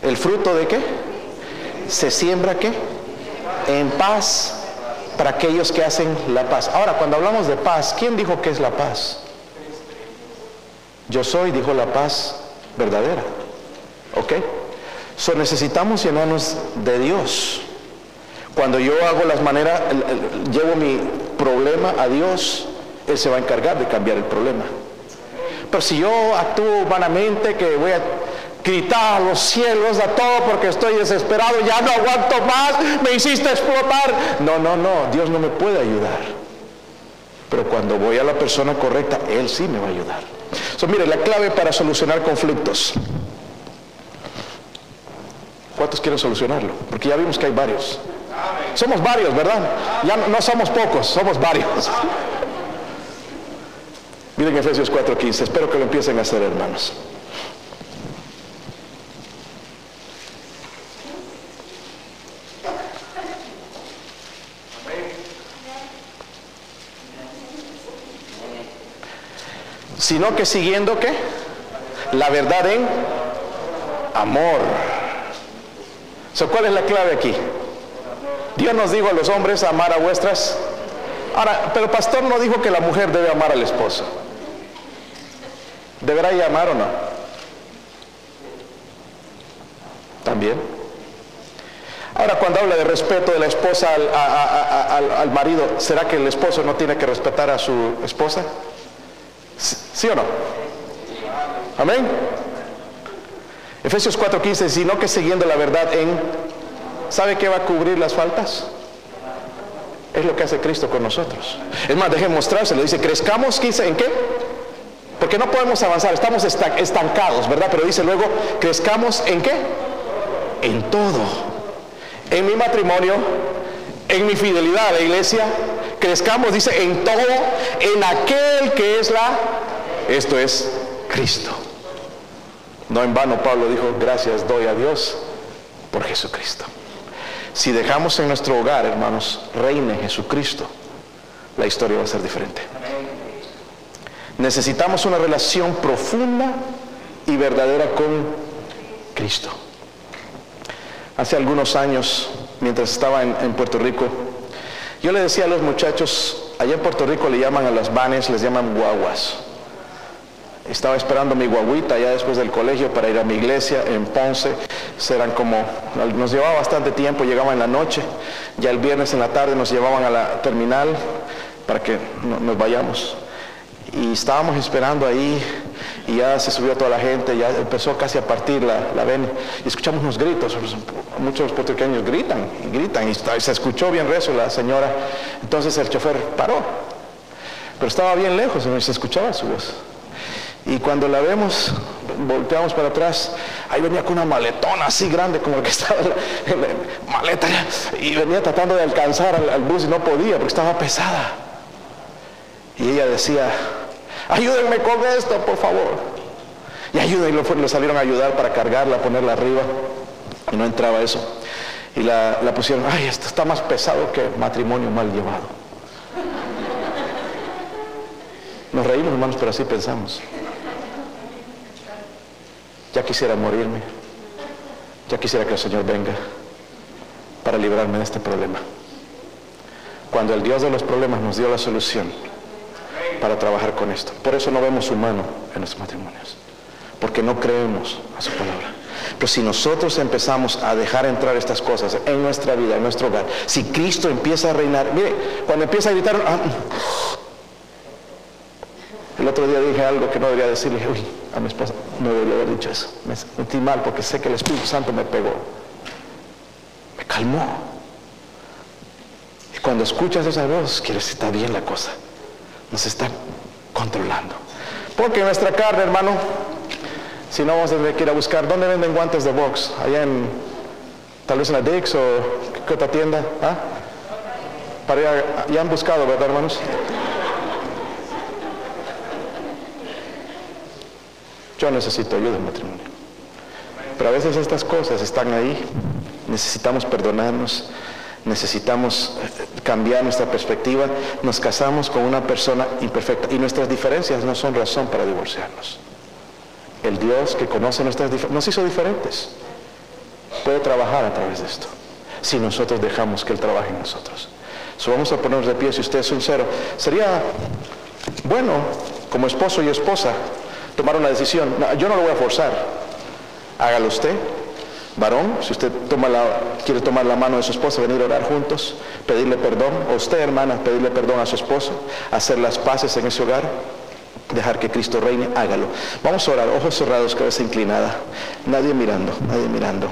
¿el fruto de qué? ¿Se siembra qué? En paz para aquellos que hacen la paz. Ahora, cuando hablamos de paz, ¿quién dijo que es la paz? Yo soy, dijo la paz verdadera. ¿Ok? So necesitamos llenarnos de Dios. Cuando yo hago las maneras, llevo mi problema a Dios, Él se va a encargar de cambiar el problema. Pero si yo actúo vanamente, que voy a gritar a los cielos, a todo porque estoy desesperado, ya no aguanto más, me hiciste explotar. No, no, no, Dios no me puede ayudar. Pero cuando voy a la persona correcta, Él sí me va a ayudar. So, mire, la clave para solucionar conflictos. ¿Cuántos quieren solucionarlo? Porque ya vimos que hay varios. Somos varios, ¿verdad? Ya no, no somos pocos, somos varios. Miren Efesios 4:15, espero que lo empiecen a hacer, hermanos. Sino que siguiendo qué? La verdad en amor. ¿Cuál es la clave aquí? Dios nos dijo a los hombres amar a vuestras. Ahora, pero pastor no dijo que la mujer debe amar al esposo. ¿Deberá amar o no? También. Ahora, cuando habla de respeto de la esposa al marido, ¿será que el esposo no tiene que respetar a su esposa? ¿Sí o no? Amén. Efesios 4:15, sino que siguiendo la verdad en, ¿sabe qué va a cubrir las faltas? Es lo que hace Cristo con nosotros. Es más, dejen mostrárselo. Dice, crezcamos, ¿en qué? Porque no podemos avanzar, estamos estancados, ¿verdad? Pero dice luego, crezcamos en qué? En todo. En mi matrimonio, en mi fidelidad a la iglesia, crezcamos, dice, en todo, en aquel que es la, esto es Cristo. No en vano Pablo dijo, gracias doy a Dios por Jesucristo. Si dejamos en nuestro hogar, hermanos, reine Jesucristo, la historia va a ser diferente. Necesitamos una relación profunda y verdadera con Cristo. Hace algunos años, mientras estaba en, en Puerto Rico, yo le decía a los muchachos, allá en Puerto Rico le llaman a las vanes, les llaman guaguas. Estaba esperando mi guaguita ya después del colegio para ir a mi iglesia en Ponce. Serán como, nos llevaba bastante tiempo, llegaba en la noche. Ya el viernes en la tarde nos llevaban a la terminal para que nos vayamos. Y estábamos esperando ahí y ya se subió toda la gente, ya empezó casi a partir la, la y escuchamos unos gritos, muchos puertorriqueños gritan, y gritan, y se escuchó bien rezo la señora, entonces el chofer paró, pero estaba bien lejos, y se escuchaba su voz. Y cuando la vemos, volteamos para atrás, ahí venía con una maletona así grande como el que estaba en la, maleta, y venía tratando de alcanzar al, al bus y no podía porque estaba pesada. Y ella decía, ayúdenme con esto, por favor. Y y lo, salieron a ayudar para cargarla, ponerla arriba. Y no entraba eso. Y la, la pusieron, ay, esto está más pesado que matrimonio mal llevado. Nos reímos, hermanos, pero así pensamos. Ya quisiera morirme. Ya quisiera que el Señor venga para librarme de este problema. Cuando el Dios de los problemas nos dio la solución, para trabajar con esto. Por eso no vemos humano en nuestros matrimonios, porque no creemos a su palabra. Pero si nosotros empezamos a dejar entrar estas cosas en nuestra vida, en nuestro hogar, si Cristo empieza a reinar, mire, cuando empieza a gritar, ah, el otro día dije algo que no debería decirle, uy, a mi esposa, no debería haber dicho eso. Me sentí mal porque sé que el Espíritu Santo me pegó. Me calmó. Y cuando escuchas esa voz, quieres está bien la cosa nos está controlando. Porque nuestra carne, hermano, si no vamos a tener que ir a buscar, ¿dónde venden guantes de box? Allá en, tal vez en la Dix o qué otra tienda, ¿ah? Ya han buscado, ¿verdad, hermanos? Yo necesito ayuda en matrimonio. Pero a veces estas cosas están ahí. Necesitamos perdonarnos, necesitamos eh, cambiar nuestra perspectiva, nos casamos con una persona imperfecta y nuestras diferencias no son razón para divorciarnos. El Dios que conoce nuestras diferencias nos hizo diferentes. Puede trabajar a través de esto, si nosotros dejamos que Él trabaje en nosotros. So, vamos a ponernos de pie, si usted es sincero. Sería bueno, como esposo y esposa, tomar una decisión. yo no lo voy a forzar. Hágalo usted, varón, si usted quiere tomar la mano de su esposa, venir a orar juntos, pedirle perdón, o usted hermana, pedirle perdón a su esposo, hacer las paces en ese hogar, dejar que Cristo reine, hágalo. Vamos a orar, ojos cerrados, cabeza inclinada, nadie mirando, nadie mirando.